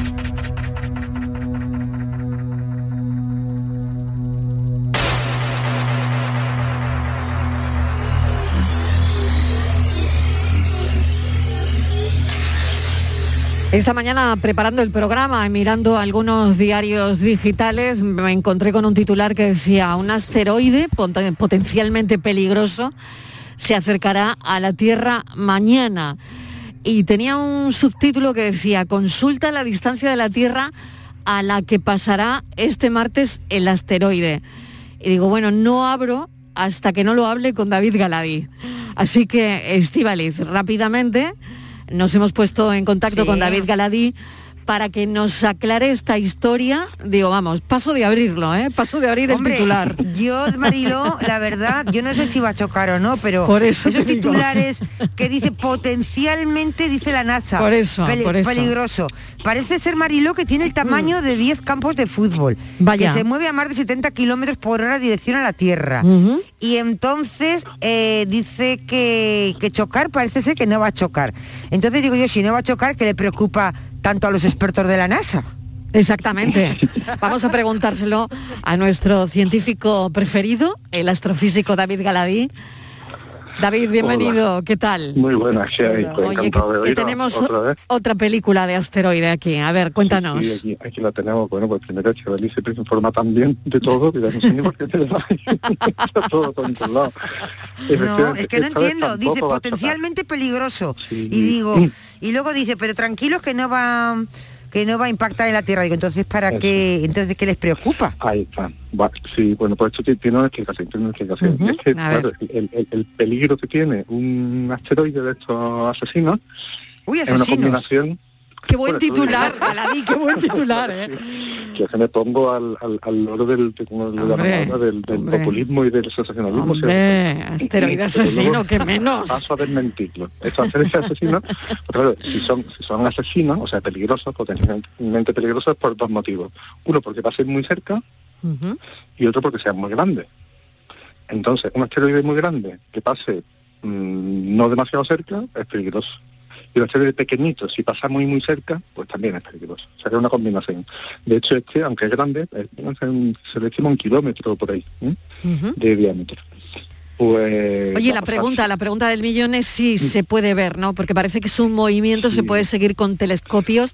Esta mañana preparando el programa y mirando algunos diarios digitales me encontré con un titular que decía un asteroide pot- potencialmente peligroso se acercará a la Tierra mañana y tenía un subtítulo que decía consulta la distancia de la Tierra a la que pasará este martes el asteroide. Y digo, bueno, no abro hasta que no lo hable con David Galadí. Así que, Estivaliz, rápidamente nos hemos puesto en contacto Sí. con David Galadí para que nos aclare esta historia. Digo, vamos, paso de abrirlo, ¿eh? Paso de abrir Hombre, el titular. Yo, Mariló, la verdad, yo no sé si va a chocar o no, pero Por eso esos digo. titulares que dice potencialmente, dice la NASA. Por eso, por eso. Peligroso. Parece ser Mariló que tiene el tamaño de 10 campos de fútbol. Mm. Vaya. Que se mueve a más de 70 kilómetros por hora dirección a la Tierra. Y entonces eh, dice que, que chocar parece ser que no va a chocar. Entonces digo yo, si no va a chocar, que le preocupa tanto a los expertos de la NASA? Exactamente. Vamos a preguntárselo a nuestro científico preferido, el astrofísico David Galadí. David, bienvenido, ¿qué tal? Muy buenas. Pues Oye, encantado de que, que oíros tenemos otra vez. otra película de asteroide aquí. A ver, cuéntanos. Sí, aquí, aquí la tenemos. Bueno, pues primero siempre se informa tan bien de todo, que ya no sé ni por qué todo controlado. No, es que no entiendo. Dice potencialmente peligroso. Sí. Y digo, y luego dice, pero tranquilos que no va que no va a impactar en la Tierra. Digo, entonces ¿para Eso. qué? Entonces ¿qué les preocupa? Ahí está. Va, sí, bueno, pues esto tiene una explicación, tiene una explicación. Ujú, es que, claro, el, el- el peligro que tiene un asteroide de estos asesinos Uy, es una asesinos. combinación Qué buen Bueno, titular. Galadí, qué buen titular, ¿eh? que se me pongo al, al, al loro del, de- Hombre, populismo y del sensacionalismo. Hombre, Pero asesino, que menos. Paso a desmentirlo. Estos seres asesinos, pues claro, si son, si son asesinos, o sea, peligrosos, potencialmente peligrosos, por dos motivos. Uno, porque pasen muy cerca y otro porque sean muy grandes. Entonces, un asteroide muy grande que pase mm, no demasiado cerca es peligroso. Y un asteroide pequeñito, si pasa muy muy cerca, pues también es peligroso. O sea, que es una combinación. De hecho, este, aunque es grande, es- se le estima un kilómetro por ahí ¿eh? De diámetro. Pues, Oye, la pregunta, la pregunta del millón es si se puede ver, ¿no? Porque parece que es un movimiento, se puede seguir con telescopios,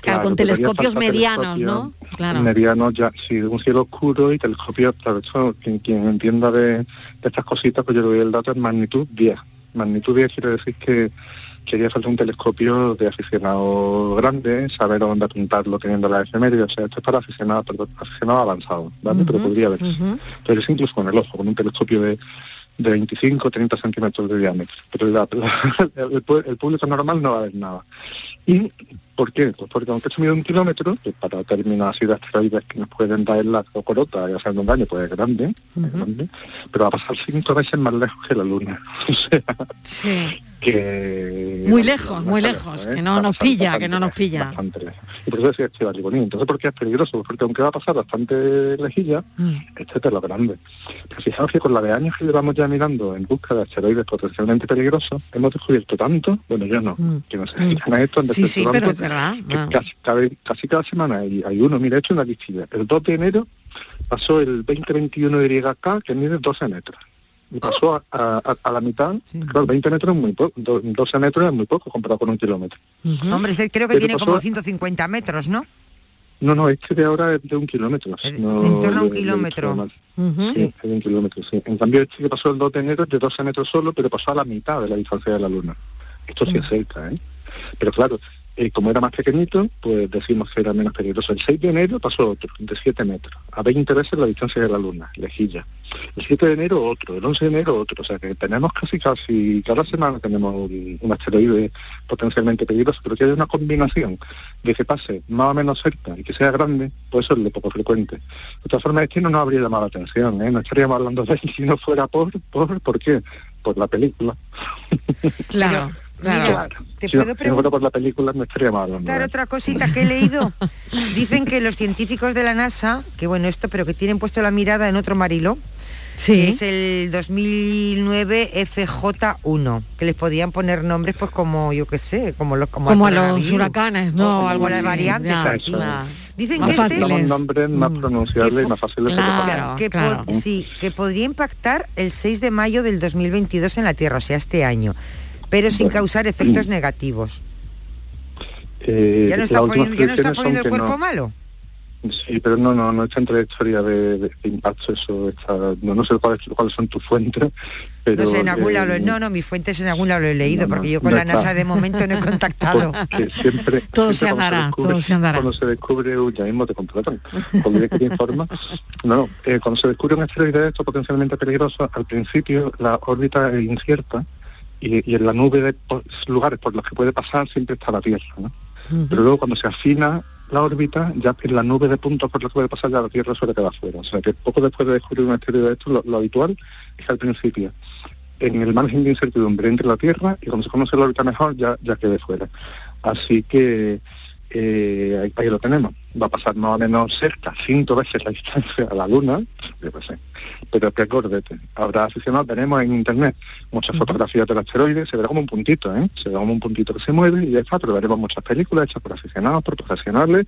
claro, con telescopios medianos, ¿no? Claro. Medianos ya, sí, un cielo oscuro y telescopio, claro, eso, quien, quien entienda de, de estas cositas, pues yo le doy el dato en magnitud 10. Magnitud 10 quiere decir que quería falta un telescopio de aficionado grande, saber dónde apuntarlo teniendo la efeméride, o sea, esto es para aficionados, pero aficionados avanzados, ¿vale? Pero podría verse. ujú. Pero es incluso con el ojo, con un telescopio de, de 25 30 centímetros de diámetro. Pero la- el, el público normal no va a ver nada. ¿Y por qué? Pues porque aunque esto mide un kilómetro, que para términos así de asteroides que nos pueden dar en la cocorota y hacer un daño, pues es grande, es grande, pero va a pasar cinco veces más lejos que la Luna. O sea, Sí. Que... Muy lejos, muy lejos, ¿eh? que no a nos pilla, bastante que no nos pilla. bastante lejos. Y por eso decía Bonito. Entonces, ¿por qué es peligroso? Porque aunque va a pasar bastante lejilla, Mm. este es lo grande. Pero fijaos que con la de años que llevamos ya mirando en busca de asteroides potencialmente peligrosos, hemos descubierto tanto, bueno yo no, que no sé si Mm. han esto, han Sí, sí, descubierto pero tanto, es verdad. que ah. casi, cada, casi cada semana hay, hay uno, mira, he hecho una listilla. El 2 de enero pasó el 2021 de YK, que mide 12 metros. Y pasó a, a- a la mitad, claro, 20 metros es muy poco, 12 metros es muy poco comparado con un kilómetro. Hombre, este creo que tiene como 150 metros, ¿no? No, no, este de ahora es de un kilómetro. no en torno a un de- de kilómetro. Sí, es de un kilómetro, sí. En cambio, este que pasó el 2 de enero es de 12 metros solo, pero pasó a la mitad de la distancia de la Luna. Esto sí es cerca, ¿eh? Pero claro, eh, como era más pequeñito, pues decimos que era menos peligroso. El 6 de enero pasó otro, de 7 metros, a 20 veces la distancia de la Luna, lejilla. El 7 de enero otro, el 11 de enero otro. O sea que tenemos casi, casi, cada semana tenemos un, un asteroide potencialmente peligroso, pero que haya una combinación de que pase más o menos cerca y que sea grande, pues eso es lo poco frecuente. De todas formas, este no nos habría llamado la atención, ¿eh? No estaríamos hablando de él si no fuera por, por, ¿por qué? Por la película. Claro, claro. ¿te si, no, puedo si no fuera por la película, no estaríamos hablando de Claro, otra cosita que he leído. Dicen que los científicos de la NASA, que bueno esto, pero que tienen puesto la mirada en otro marilo, Sí. que es el 2009 FJ1, que les podían poner nombres pues como, yo qué sé, como los como, Como a los huracanes, o ¿no? Algo así, variantes ya, así. ya. Dicen Más que este Buscamos nombres más pronunciables y más fáciles de Claro, que, sí, que podría impactar el 6 de mayo del 2022 en la Tierra, o sea, este año, pero sin causar efectos negativos. Eh, ¿Ya no está poniendo, ya no está predicciones son poniendo el cuerpo no. malo? Sí, pero no, no, no está en trayectoria de, de, de impacto eso, está, no, no sé cuáles, cuáles son tus fuentes, pero... no sé, en algún eh, lado no, no, mis fuentes en algún lado lo he leído, porque yo con la está. NASA de momento no he contactado. siempre, Todo siempre se andará, descubre- todo se andará. Cuando se descubre, uy, ya mismo te contratan, cuando que te informa. No, no, eh, cuando se descubre un asteroide de esto potencialmente peligroso, al principio la órbita es incierta y, y en la nube de lugares por los que puede pasar siempre está la Tierra, ¿no? Pero luego cuando se afina la órbita, ya en la nube de puntos por los que puede pasar ya la Tierra suele quedar fuera. O sea que poco después de descubrir un asteroide de esto, lo, lo habitual es que al principio en el margen de incertidumbre entre la Tierra y cuando se conoce la órbita mejor ya, ya quede fuera. Así que eh, ahí, ahí lo tenemos. Va a pasar más o menos cerca, cinco veces la distancia a la Luna, yo qué sé. Pero que acordete, habrá aficionados, tenemos en internet muchas fotografías del asteroide, se verá como un puntito, ¿eh? se verá como un puntito que se mueve y ya está, pero veremos muchas películas hechas por aficionados, por profesionales,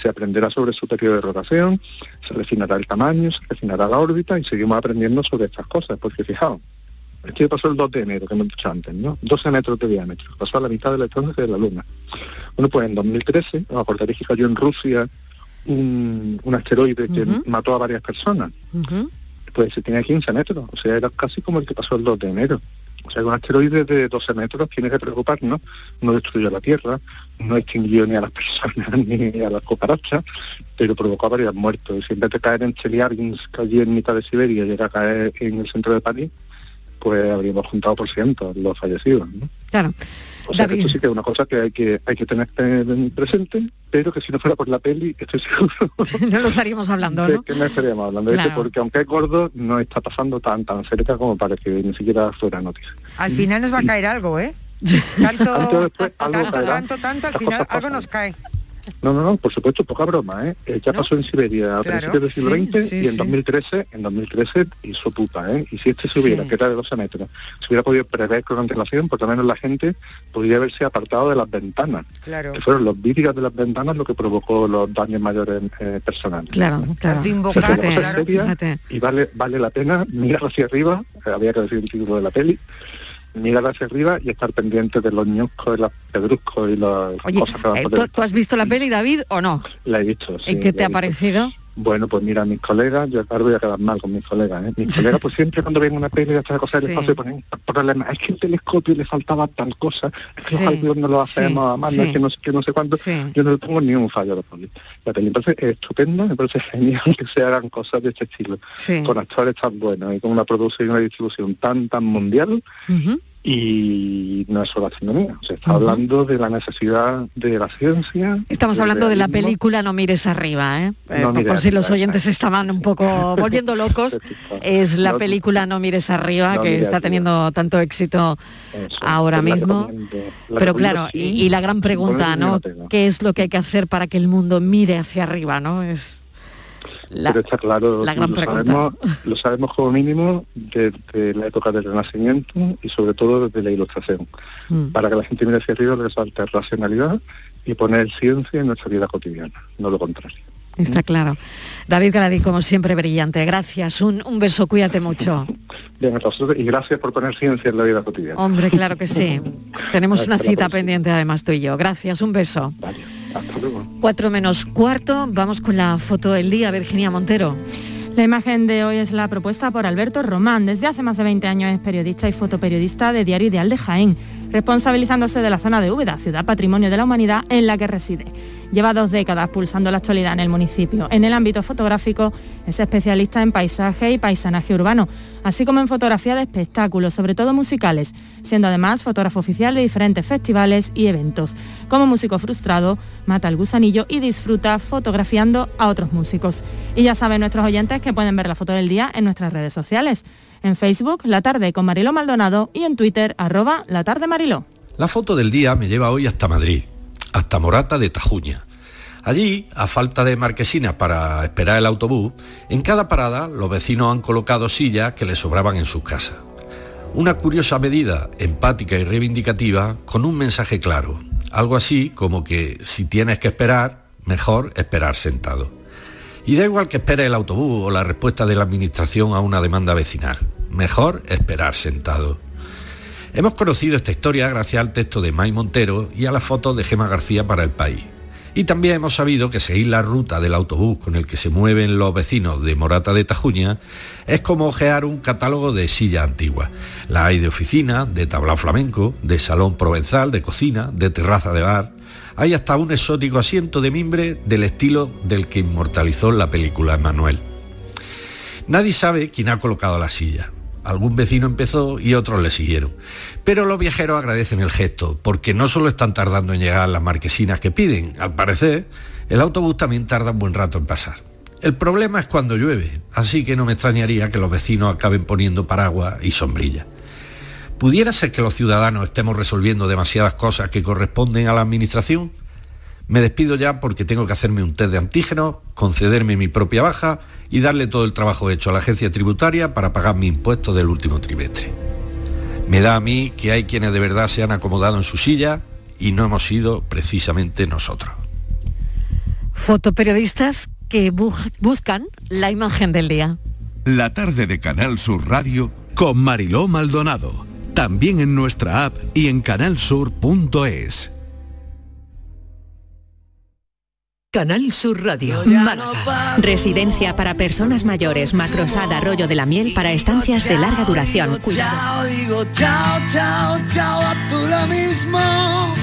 se aprenderá sobre su periodo de rotación, se refinará el tamaño, se refinará la órbita y seguimos aprendiendo sobre estas cosas, porque fijaos, esto ya pasó el 2 de enero, que hemos dicho antes, ¿no? 12 metros de diámetro, pasó a la mitad de la distancia de la Luna. Bueno, pues en 2013, os acordaréis que cayó en Rusia un, un asteroide que mató a varias personas. Pues se tenía 15 metros, o sea, era casi como el que pasó el 2 de enero. O sea, un asteroide de 12 metros tiene que preocuparnos, no destruyó la Tierra, no extinguió ni a las personas ni a las cucarachas, pero provocó varios muertos. Y si en vez de caer en Chelyabinsk, allí en mitad de Siberia, llega a caer en el centro de París, pues habríamos juntado por cientos los fallecidos. ¿no? Claro. O sea, que esto sí que es una cosa que hay que hay que tener presente, pero que si no fuera por la peli, estoy seguro no lo estaríamos hablando, ¿no? que no estaríamos hablando Claro. porque aunque es gordo, no está pasando tan tan cerca como para que ni siquiera fuera noticia. Al final nos va a caer algo, ¿eh? Tanto, después tanto, tanto, tanto, al final algo nos cae. No, no, no, por supuesto, poca broma, ¿eh? Eh, ya pasó en Siberia a Claro, principios del siglo sí, XX sí, y en sí. 2013, en 2013 hizo pupa, ¿eh? Y si este se hubiera, Sí. que era de 12 metros, se hubiera podido prever con antelación, por lo menos la gente podría haberse apartado de las ventanas, Claro. que fueron los vidrios de las ventanas lo que provocó los daños mayores eh, personales. Claro, claro. Tanto invocar, O sea, que la cosa claro, seria y vale vale la pena mirar hacia arriba, eh, había que decir el título de la peli, mirar hacia arriba y estar pendiente de los ñuscos y los pedruscos y las Oye, cosas que van eh, ¿tú, tú has visto la peli, David, o no? La he visto, sí. ¿Y qué te ha visto. parecido? Bueno, pues mira, mis colegas, yo ahora voy a quedar mal con mis colegas, ¿eh? Mis colegas pues siempre cuando ven una peli de estas cosas Sí. espacio ponen problemas, es que el telescopio le faltaba tal cosa, es que Sí, los cálculos no lo hacemos sí, a mano, es que no sé qué, no sé cuánto, yo no le pongo ni un fallo a la peli. La peli. Me parece estupenda, me parece genial que se hagan cosas de este estilo, con actores tan buenos y con una producción y una distribución tan, tan mundial. Y no es solo astronomía, se está hablando de la necesidad de la ciencia. Estamos hablando de la película No mires arriba, ¿eh? Eh, por, mires por si los arriba, oyentes estaban un poco volviendo locos. Es la No- película No mires arriba No que mires está arriba. teniendo tanto éxito Eso, ahora mismo. Pero claro, sí, y, y la gran pregunta, ¿no? ¿Qué es lo que hay que hacer para que el mundo mire hacia arriba, no? Es la, Pero está claro, la gran lo, pregunta. sabemos, lo sabemos como mínimo desde la época del Renacimiento y sobre todo desde la Ilustración. Mm. Para que la gente mire hacia arriba le falta racionalidad y poner ciencia en nuestra vida cotidiana, no lo contrario. Está claro. David Galadí, como siempre, brillante. Gracias. Un, un beso, cuídate mucho. Bien, y gracias por poner ciencia en la vida cotidiana. Hombre, claro que sí. Tenemos una cita pendiente además tú y yo. Gracias, un beso. Hasta luego. Cuatro menos cuarto, vamos con la foto del día, Virginia Montero. La imagen de hoy es la propuesta por Alberto Román. Desde hace más de 20 años es periodista y fotoperiodista de Diario Ideal de Jaén, responsabilizándose de la zona de Úbeda, ciudad patrimonio de la humanidad en la que reside. Lleva dos décadas pulsando la actualidad en el municipio. En el ámbito fotográfico es especialista en paisaje y paisanaje urbano, así como en fotografía de espectáculos, sobre todo musicales, siendo además fotógrafo oficial de diferentes festivales y eventos. Como músico frustrado, mata el gusanillo y disfruta fotografiando a otros músicos. Y ya saben nuestros oyentes que pueden ver la foto del día en nuestras redes sociales. En Facebook, La Tarde con Mariló Maldonado y en Twitter, arroba La Tarde Mariló. La foto del día me lleva hoy hasta Madrid, hasta Morata de Tajuña. Allí, a falta de marquesinas para esperar el autobús, en cada parada los vecinos han colocado sillas que les sobraban en sus casas. Una curiosa medida, empática y reivindicativa, con un mensaje claro. Algo así como que si tienes que esperar, mejor esperar sentado. Y da igual que espere el autobús o la respuesta de la administración a una demanda vecinal. Mejor esperar sentado. Hemos conocido esta historia gracias al texto de May Montero y a las fotos de Gema García para el país. Y también hemos sabido que seguir la ruta del autobús con el que se mueven los vecinos de Morata de Tajuña es como ojear un catálogo de silla antigua. La hay de oficina, de tablao flamenco, de salón provenzal, de cocina, de terraza de bar. Hay hasta un exótico asiento de mimbre del estilo del que inmortalizó la película Emanuel. Nadie sabe quién ha colocado la silla. Algún vecino empezó y otros le siguieron. Pero los viajeros agradecen el gesto, porque no solo están tardando en llegar las marquesinas que piden, al parecer, el autobús también tarda un buen rato en pasar. El problema es cuando llueve, así que no me extrañaría que los vecinos acaben poniendo paraguas y sombrilla. ¿Pudiera ser que los ciudadanos estemos resolviendo demasiadas cosas que corresponden a la Administración? Me despido ya porque tengo que hacerme un test de antígenos, concederme mi propia baja y darle todo el trabajo hecho a la agencia tributaria para pagar mi impuesto del último trimestre. Me da a mí que hay quienes de verdad se han acomodado en su silla y no hemos sido precisamente nosotros. Fotoperiodistas que buscan la imagen del día. La tarde de Canal Sur Radio con Mariló Maldonado. También en nuestra app y en canalsur.es. Canal Sur Radio, Málaga. Residencia para personas mayores, Macrosada Arroyo de la Miel para estancias de larga duración. Chao, digo chao, chao, chao, a tú lo mismo.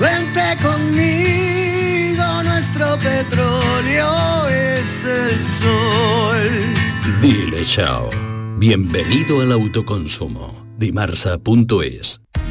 Vente conmigo, nuestro petróleo es el sol. Dile chao. Bienvenido al autoconsumo. Dimarsa.es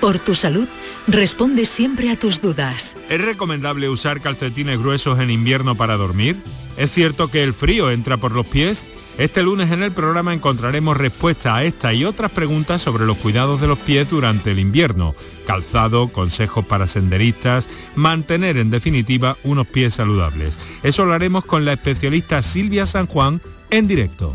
por tu salud, responde siempre a tus dudas. ¿Es recomendable usar calcetines gruesos en invierno para dormir? ¿Es cierto que el frío entra por los pies? Este lunes en el programa encontraremos respuesta a esta y otras preguntas sobre los cuidados de los pies durante el invierno, calzado, consejos para senderistas, mantener en definitiva unos pies saludables. Eso lo haremos con la especialista Silvia San Juan en directo.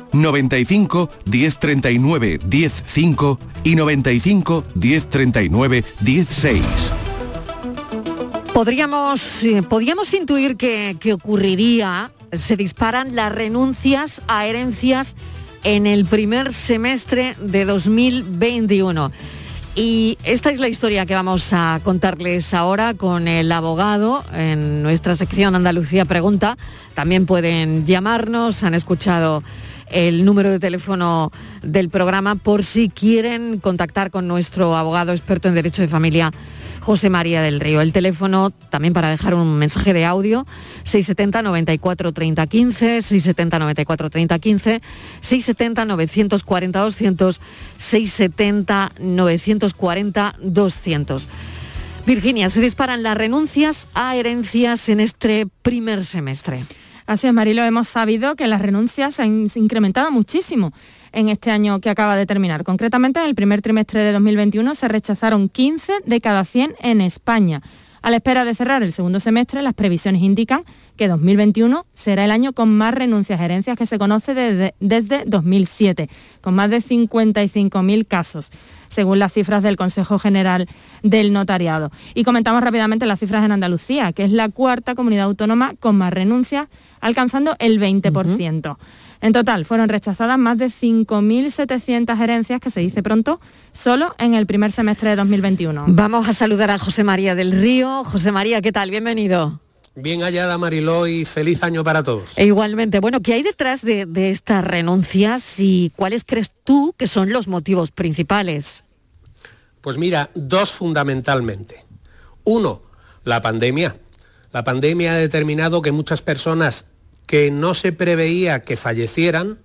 95 1039 105 y 95 1039 16. Podríamos, eh, podríamos intuir que, que ocurriría, se disparan las renuncias a herencias en el primer semestre de 2021. Y esta es la historia que vamos a contarles ahora con el abogado en nuestra sección Andalucía Pregunta. También pueden llamarnos, han escuchado el número de teléfono del programa por si quieren contactar con nuestro abogado experto en Derecho de Familia, José María del Río. El teléfono también para dejar un mensaje de audio, 670 94 30 15, 670 94 30 15, 670 940 200, 670 940 200. Virginia, se disparan las renuncias a herencias en este primer semestre. Así es, Marilo, hemos sabido que las renuncias se han incrementado muchísimo en este año que acaba de terminar. Concretamente, en el primer trimestre de 2021 se rechazaron 15 de cada 100 en España. A la espera de cerrar el segundo semestre, las previsiones indican que 2021 será el año con más renuncias a herencias que se conoce desde, desde 2007, con más de 55.000 casos según las cifras del Consejo General del Notariado. Y comentamos rápidamente las cifras en Andalucía, que es la cuarta comunidad autónoma con más renuncias, alcanzando el 20%. En total, fueron rechazadas más de 5.700 herencias, que se dice pronto, solo en el primer semestre de 2021. Vamos a saludar a José María del Río. José María, ¿qué tal? Bienvenido. Bien hallada Mariló y feliz año para todos. E igualmente, bueno, ¿qué hay detrás de, de estas renuncias y cuáles crees tú que son los motivos principales? Pues mira, dos fundamentalmente. Uno, la pandemia. La pandemia ha determinado que muchas personas que no se preveía que fallecieran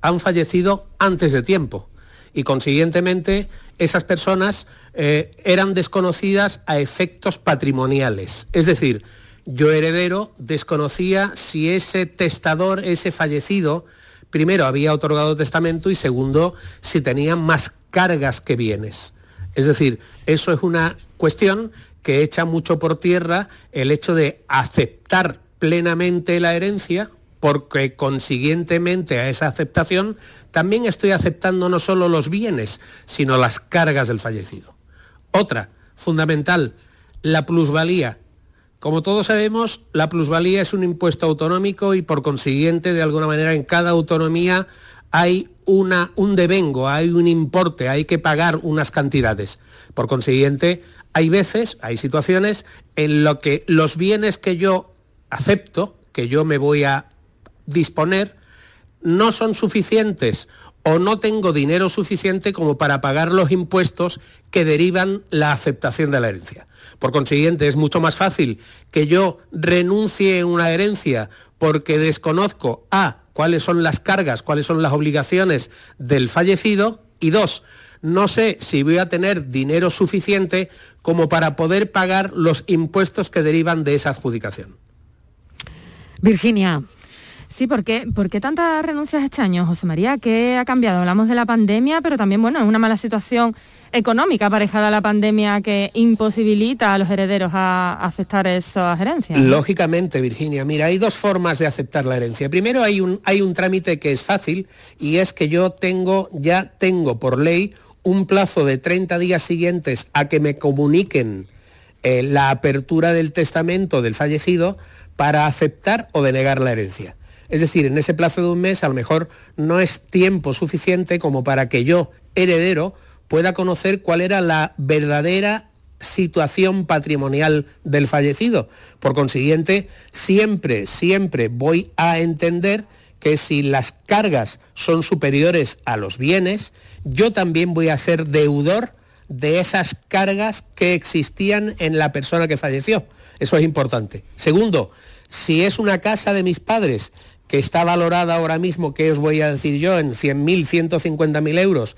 han fallecido antes de tiempo y consiguientemente esas personas eh, eran desconocidas a efectos patrimoniales. Es decir, yo heredero desconocía si ese testador, ese fallecido, primero había otorgado testamento y segundo, si tenía más cargas que bienes. Es decir, eso es una cuestión que echa mucho por tierra el hecho de aceptar plenamente la herencia, porque consiguientemente a esa aceptación también estoy aceptando no solo los bienes, sino las cargas del fallecido. Otra, fundamental, la plusvalía. Como todos sabemos, la plusvalía es un impuesto autonómico y por consiguiente, de alguna manera, en cada autonomía hay una, un devengo, hay un importe, hay que pagar unas cantidades. Por consiguiente, hay veces, hay situaciones en lo que los bienes que yo acepto, que yo me voy a disponer, no son suficientes o no tengo dinero suficiente como para pagar los impuestos que derivan la aceptación de la herencia. Por consiguiente, es mucho más fácil que yo renuncie a una herencia porque desconozco A, cuáles son las cargas, cuáles son las obligaciones del fallecido y dos, no sé si voy a tener dinero suficiente como para poder pagar los impuestos que derivan de esa adjudicación. Virginia. Sí, ¿por qué, ¿por qué tantas renuncias este año, José María? ¿Qué ha cambiado? Hablamos de la pandemia, pero también, bueno, una mala situación económica aparejada a la pandemia que imposibilita a los herederos a aceptar esas herencias. Lógicamente, Virginia. Mira, hay dos formas de aceptar la herencia. Primero hay un, hay un trámite que es fácil y es que yo tengo, ya tengo por ley un plazo de 30 días siguientes a que me comuniquen eh, la apertura del testamento del fallecido para aceptar o denegar la herencia. Es decir, en ese plazo de un mes a lo mejor no es tiempo suficiente como para que yo, heredero, pueda conocer cuál era la verdadera situación patrimonial del fallecido. Por consiguiente, siempre, siempre voy a entender que si las cargas son superiores a los bienes, yo también voy a ser deudor de esas cargas que existían en la persona que falleció. Eso es importante. Segundo, si es una casa de mis padres que está valorada ahora mismo, que os voy a decir yo, en 100.000, 150.000 euros,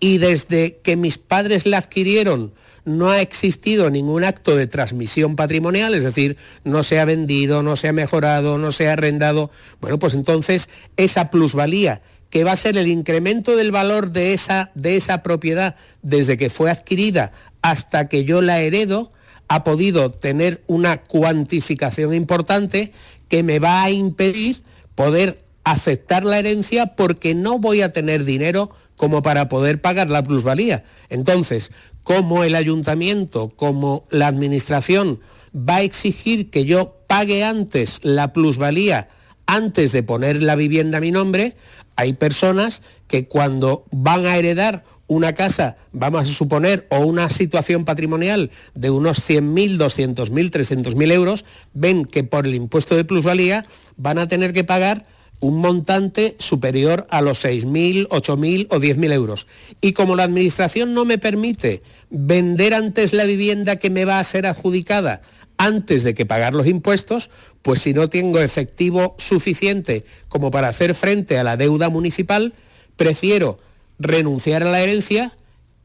y desde que mis padres la adquirieron no ha existido ningún acto de transmisión patrimonial, es decir, no se ha vendido, no se ha mejorado, no se ha arrendado, bueno, pues entonces esa plusvalía que va a ser el incremento del valor de esa, de esa propiedad desde que fue adquirida hasta que yo la heredo, ha podido tener una cuantificación importante que me va a impedir poder aceptar la herencia porque no voy a tener dinero como para poder pagar la plusvalía. Entonces, como el ayuntamiento, como la administración va a exigir que yo pague antes la plusvalía antes de poner la vivienda a mi nombre, hay personas que cuando van a heredar una casa, vamos a suponer, o una situación patrimonial de unos 100.000, 200.000, 300.000 euros, ven que por el impuesto de plusvalía van a tener que pagar un montante superior a los 6.000, 8.000 o 10.000 euros. Y como la Administración no me permite vender antes la vivienda que me va a ser adjudicada antes de que pagar los impuestos, pues si no tengo efectivo suficiente como para hacer frente a la deuda municipal, prefiero renunciar a la herencia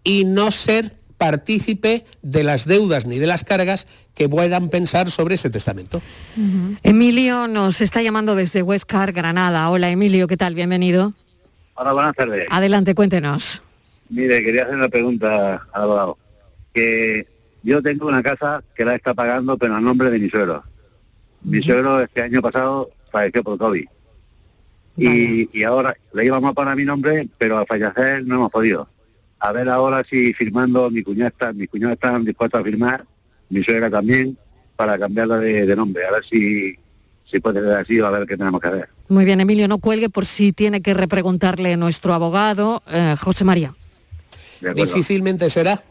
y no ser partícipe de las deudas ni de las cargas que puedan pensar sobre ese testamento. Emilio nos está llamando desde Huescar, Granada. Hola Emilio, ¿qué tal? Bienvenido. Hola, buenas tardes. Adelante, cuéntenos. Mire, quería hacer una pregunta al abogado. Que Yo tengo una casa que la está pagando, pero a nombre de mi suegro. Mi suegro este año pasado falleció por COVID. Y, y ahora le íbamos a poner mi nombre, pero al fallecer no hemos podido. A ver ahora si firmando mi cuñada está, mis cuñados están dispuestos a firmar, mi suegra también, para cambiarla de, de nombre. A ver si, si puede ser así o a ver qué tenemos que hacer. Muy bien, Emilio, no cuelgue por si tiene que repreguntarle nuestro abogado, eh, José María. Difícilmente será.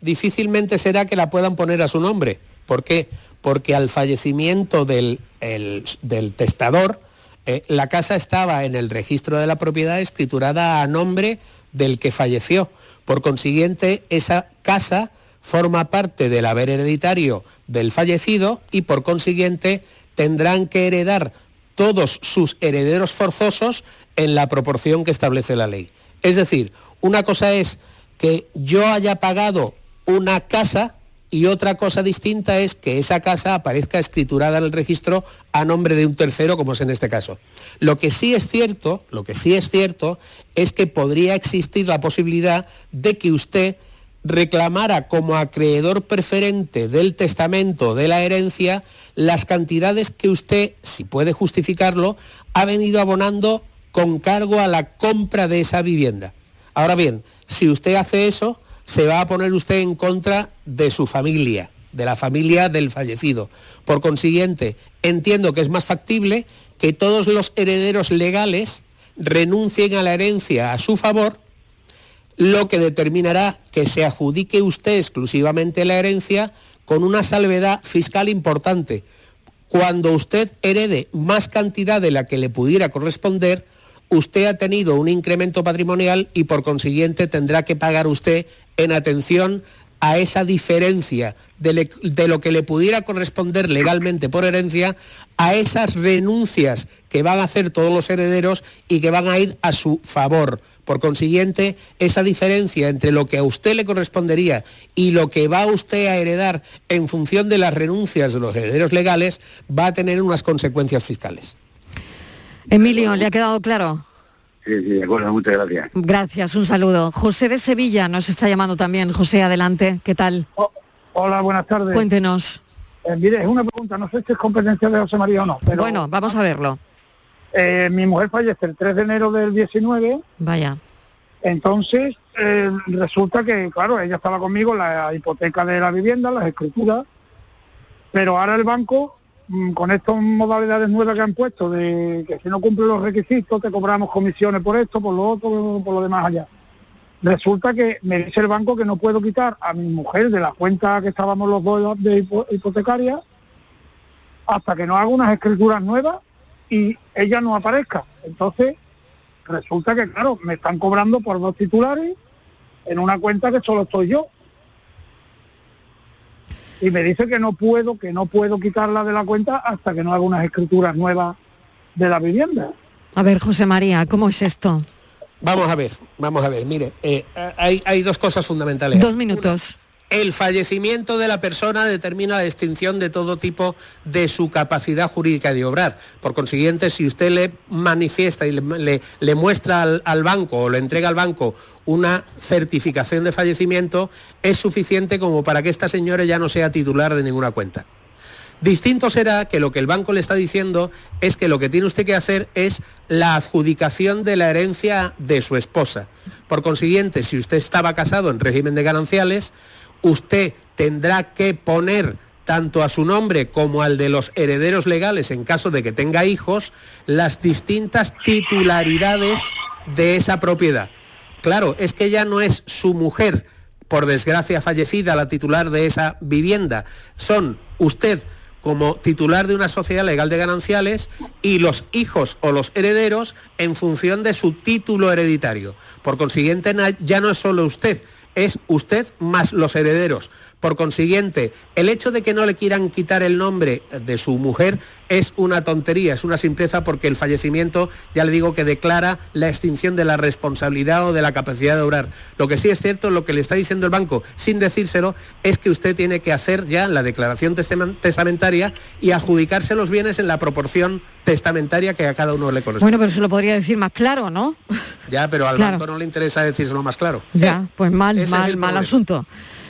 Difícilmente será que la puedan poner a su nombre. ¿Por qué? Porque al fallecimiento del, el- del testador, eh, la casa estaba en el registro de la propiedad escriturada a nombre del que falleció. Por consiguiente, esa casa forma parte del haber hereditario del fallecido y por consiguiente tendrán que heredar todos sus herederos forzosos en la proporción que establece la ley. Es decir, una cosa es que yo haya pagado una casa y otra cosa distinta es que esa casa aparezca escriturada en el registro a nombre de un tercero, como es en este caso. Lo que sí es cierto, lo que sí es cierto es que podría existir la posibilidad de que usted reclamara como acreedor preferente del testamento de la herencia las cantidades que usted, si puede justificarlo, ha venido abonando con cargo a la compra de esa vivienda. Ahora bien, si usted hace eso, se va a poner usted en contra de su familia, de la familia del fallecido. Por consiguiente, entiendo que es más factible que todos los herederos legales renuncien a la herencia a su favor lo que determinará que se adjudique usted exclusivamente la herencia con una salvedad fiscal importante. Cuando usted herede más cantidad de la que le pudiera corresponder, usted ha tenido un incremento patrimonial y por consiguiente tendrá que pagar usted en atención a esa diferencia de, lo que le pudiera corresponder legalmente por herencia a esas renuncias que van a hacer todos los herederos y que van a ir a su favor. Por consiguiente, esa diferencia entre lo que a usted le correspondería y lo que va usted a heredar en función de las renuncias de los herederos legales va a tener unas consecuencias fiscales. Emilio, ¿le ha quedado claro? Sí, sí, de acuerdo, muchas gracias. Gracias, un saludo. José de Sevilla nos está llamando también. José, adelante, ¿qué tal? Hola, buenas tardes. Cuéntenos. Eh, mire, es una pregunta, no sé si es competencia de José María o no, pero Bueno, vamos a verlo. eh, mi mujer fallece el 3 de enero del 19, Vaya. entonces eh, resulta que, claro, ella estaba conmigo, la hipoteca de la vivienda, las escrituras, pero ahora el banco, con estas modalidades nuevas que han puesto, de que si no cumple los requisitos te cobramos comisiones por esto, por lo otro, por lo demás allá. Resulta que me dice el banco que no puedo quitar a mi mujer de la cuenta que estábamos los dos de hipo- hipotecaria hasta que no haga unas escrituras nuevas y ella no aparezca. Entonces, resulta que, claro, me están cobrando por dos titulares en una cuenta que solo estoy yo. Y me dice que no puedo, que no puedo quitarla de la cuenta hasta que no haga unas escrituras nuevas de la vivienda. A ver, José María, ¿cómo es esto? Vamos a ver, vamos a ver, mire, eh, hay, hay dos cosas fundamentales. Dos minutos. El fallecimiento de la persona determina la extinción de todo tipo de su capacidad jurídica de obrar. Por consiguiente, si usted le manifiesta y le, muestra al banco o le entrega al banco una certificación de fallecimiento, es suficiente como para que esta señora ya no sea titular de ninguna cuenta. Distinto será que lo que el banco le está diciendo es que lo que tiene usted que hacer es la adjudicación de la herencia de su esposa. Por consiguiente, si usted estaba casado en régimen de gananciales, usted tendrá que poner tanto a su nombre como al de los herederos legales en caso de que tenga hijos, las distintas titularidades de esa propiedad. Claro, es que ya no es su mujer, por desgracia fallecida, la titular de esa vivienda. Son usted como titular de una sociedad legal de gananciales y los hijos o los herederos en función de su título hereditario. Por consiguiente, ya no es solo usted, es usted más los herederos. Por consiguiente, el hecho de que no le quieran quitar el nombre de su mujer es una tontería, es una simpleza porque el fallecimiento, ya le digo, que declara la extinción de la responsabilidad o de la capacidad de obrar. Lo que sí es cierto, lo que le está diciendo el banco, sin decírselo, es que usted tiene que hacer ya la declaración testamen- testamentaria y adjudicarse los bienes en la proporción testamentaria que a cada uno le corresponde. Bueno, pero se lo podría decir más claro, ¿no? ya, pero al claro. banco no le interesa decírselo más claro. Ya, pues mal, es mal, mal asunto.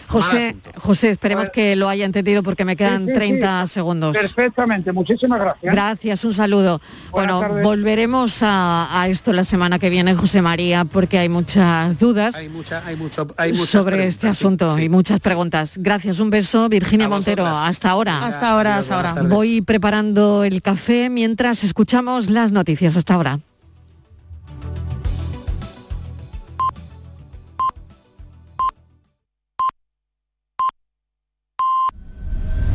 José, José, esperemos que lo haya entendido porque me quedan Sí, sí, sí. 30 segundos. Perfectamente, muchísimas gracias. Gracias, un saludo. Buenas bueno, tardes. volveremos a, a esto la semana que viene, José María, porque hay muchas dudas Hay, mucha, hay, mucho, hay muchas sobre preguntas, este asunto sí. y muchas preguntas. Gracias, un beso, Virginia Montero. Hasta ahora. Hasta ahora, hasta ahora. Voy preparando el café mientras escuchamos las noticias. Hasta ahora.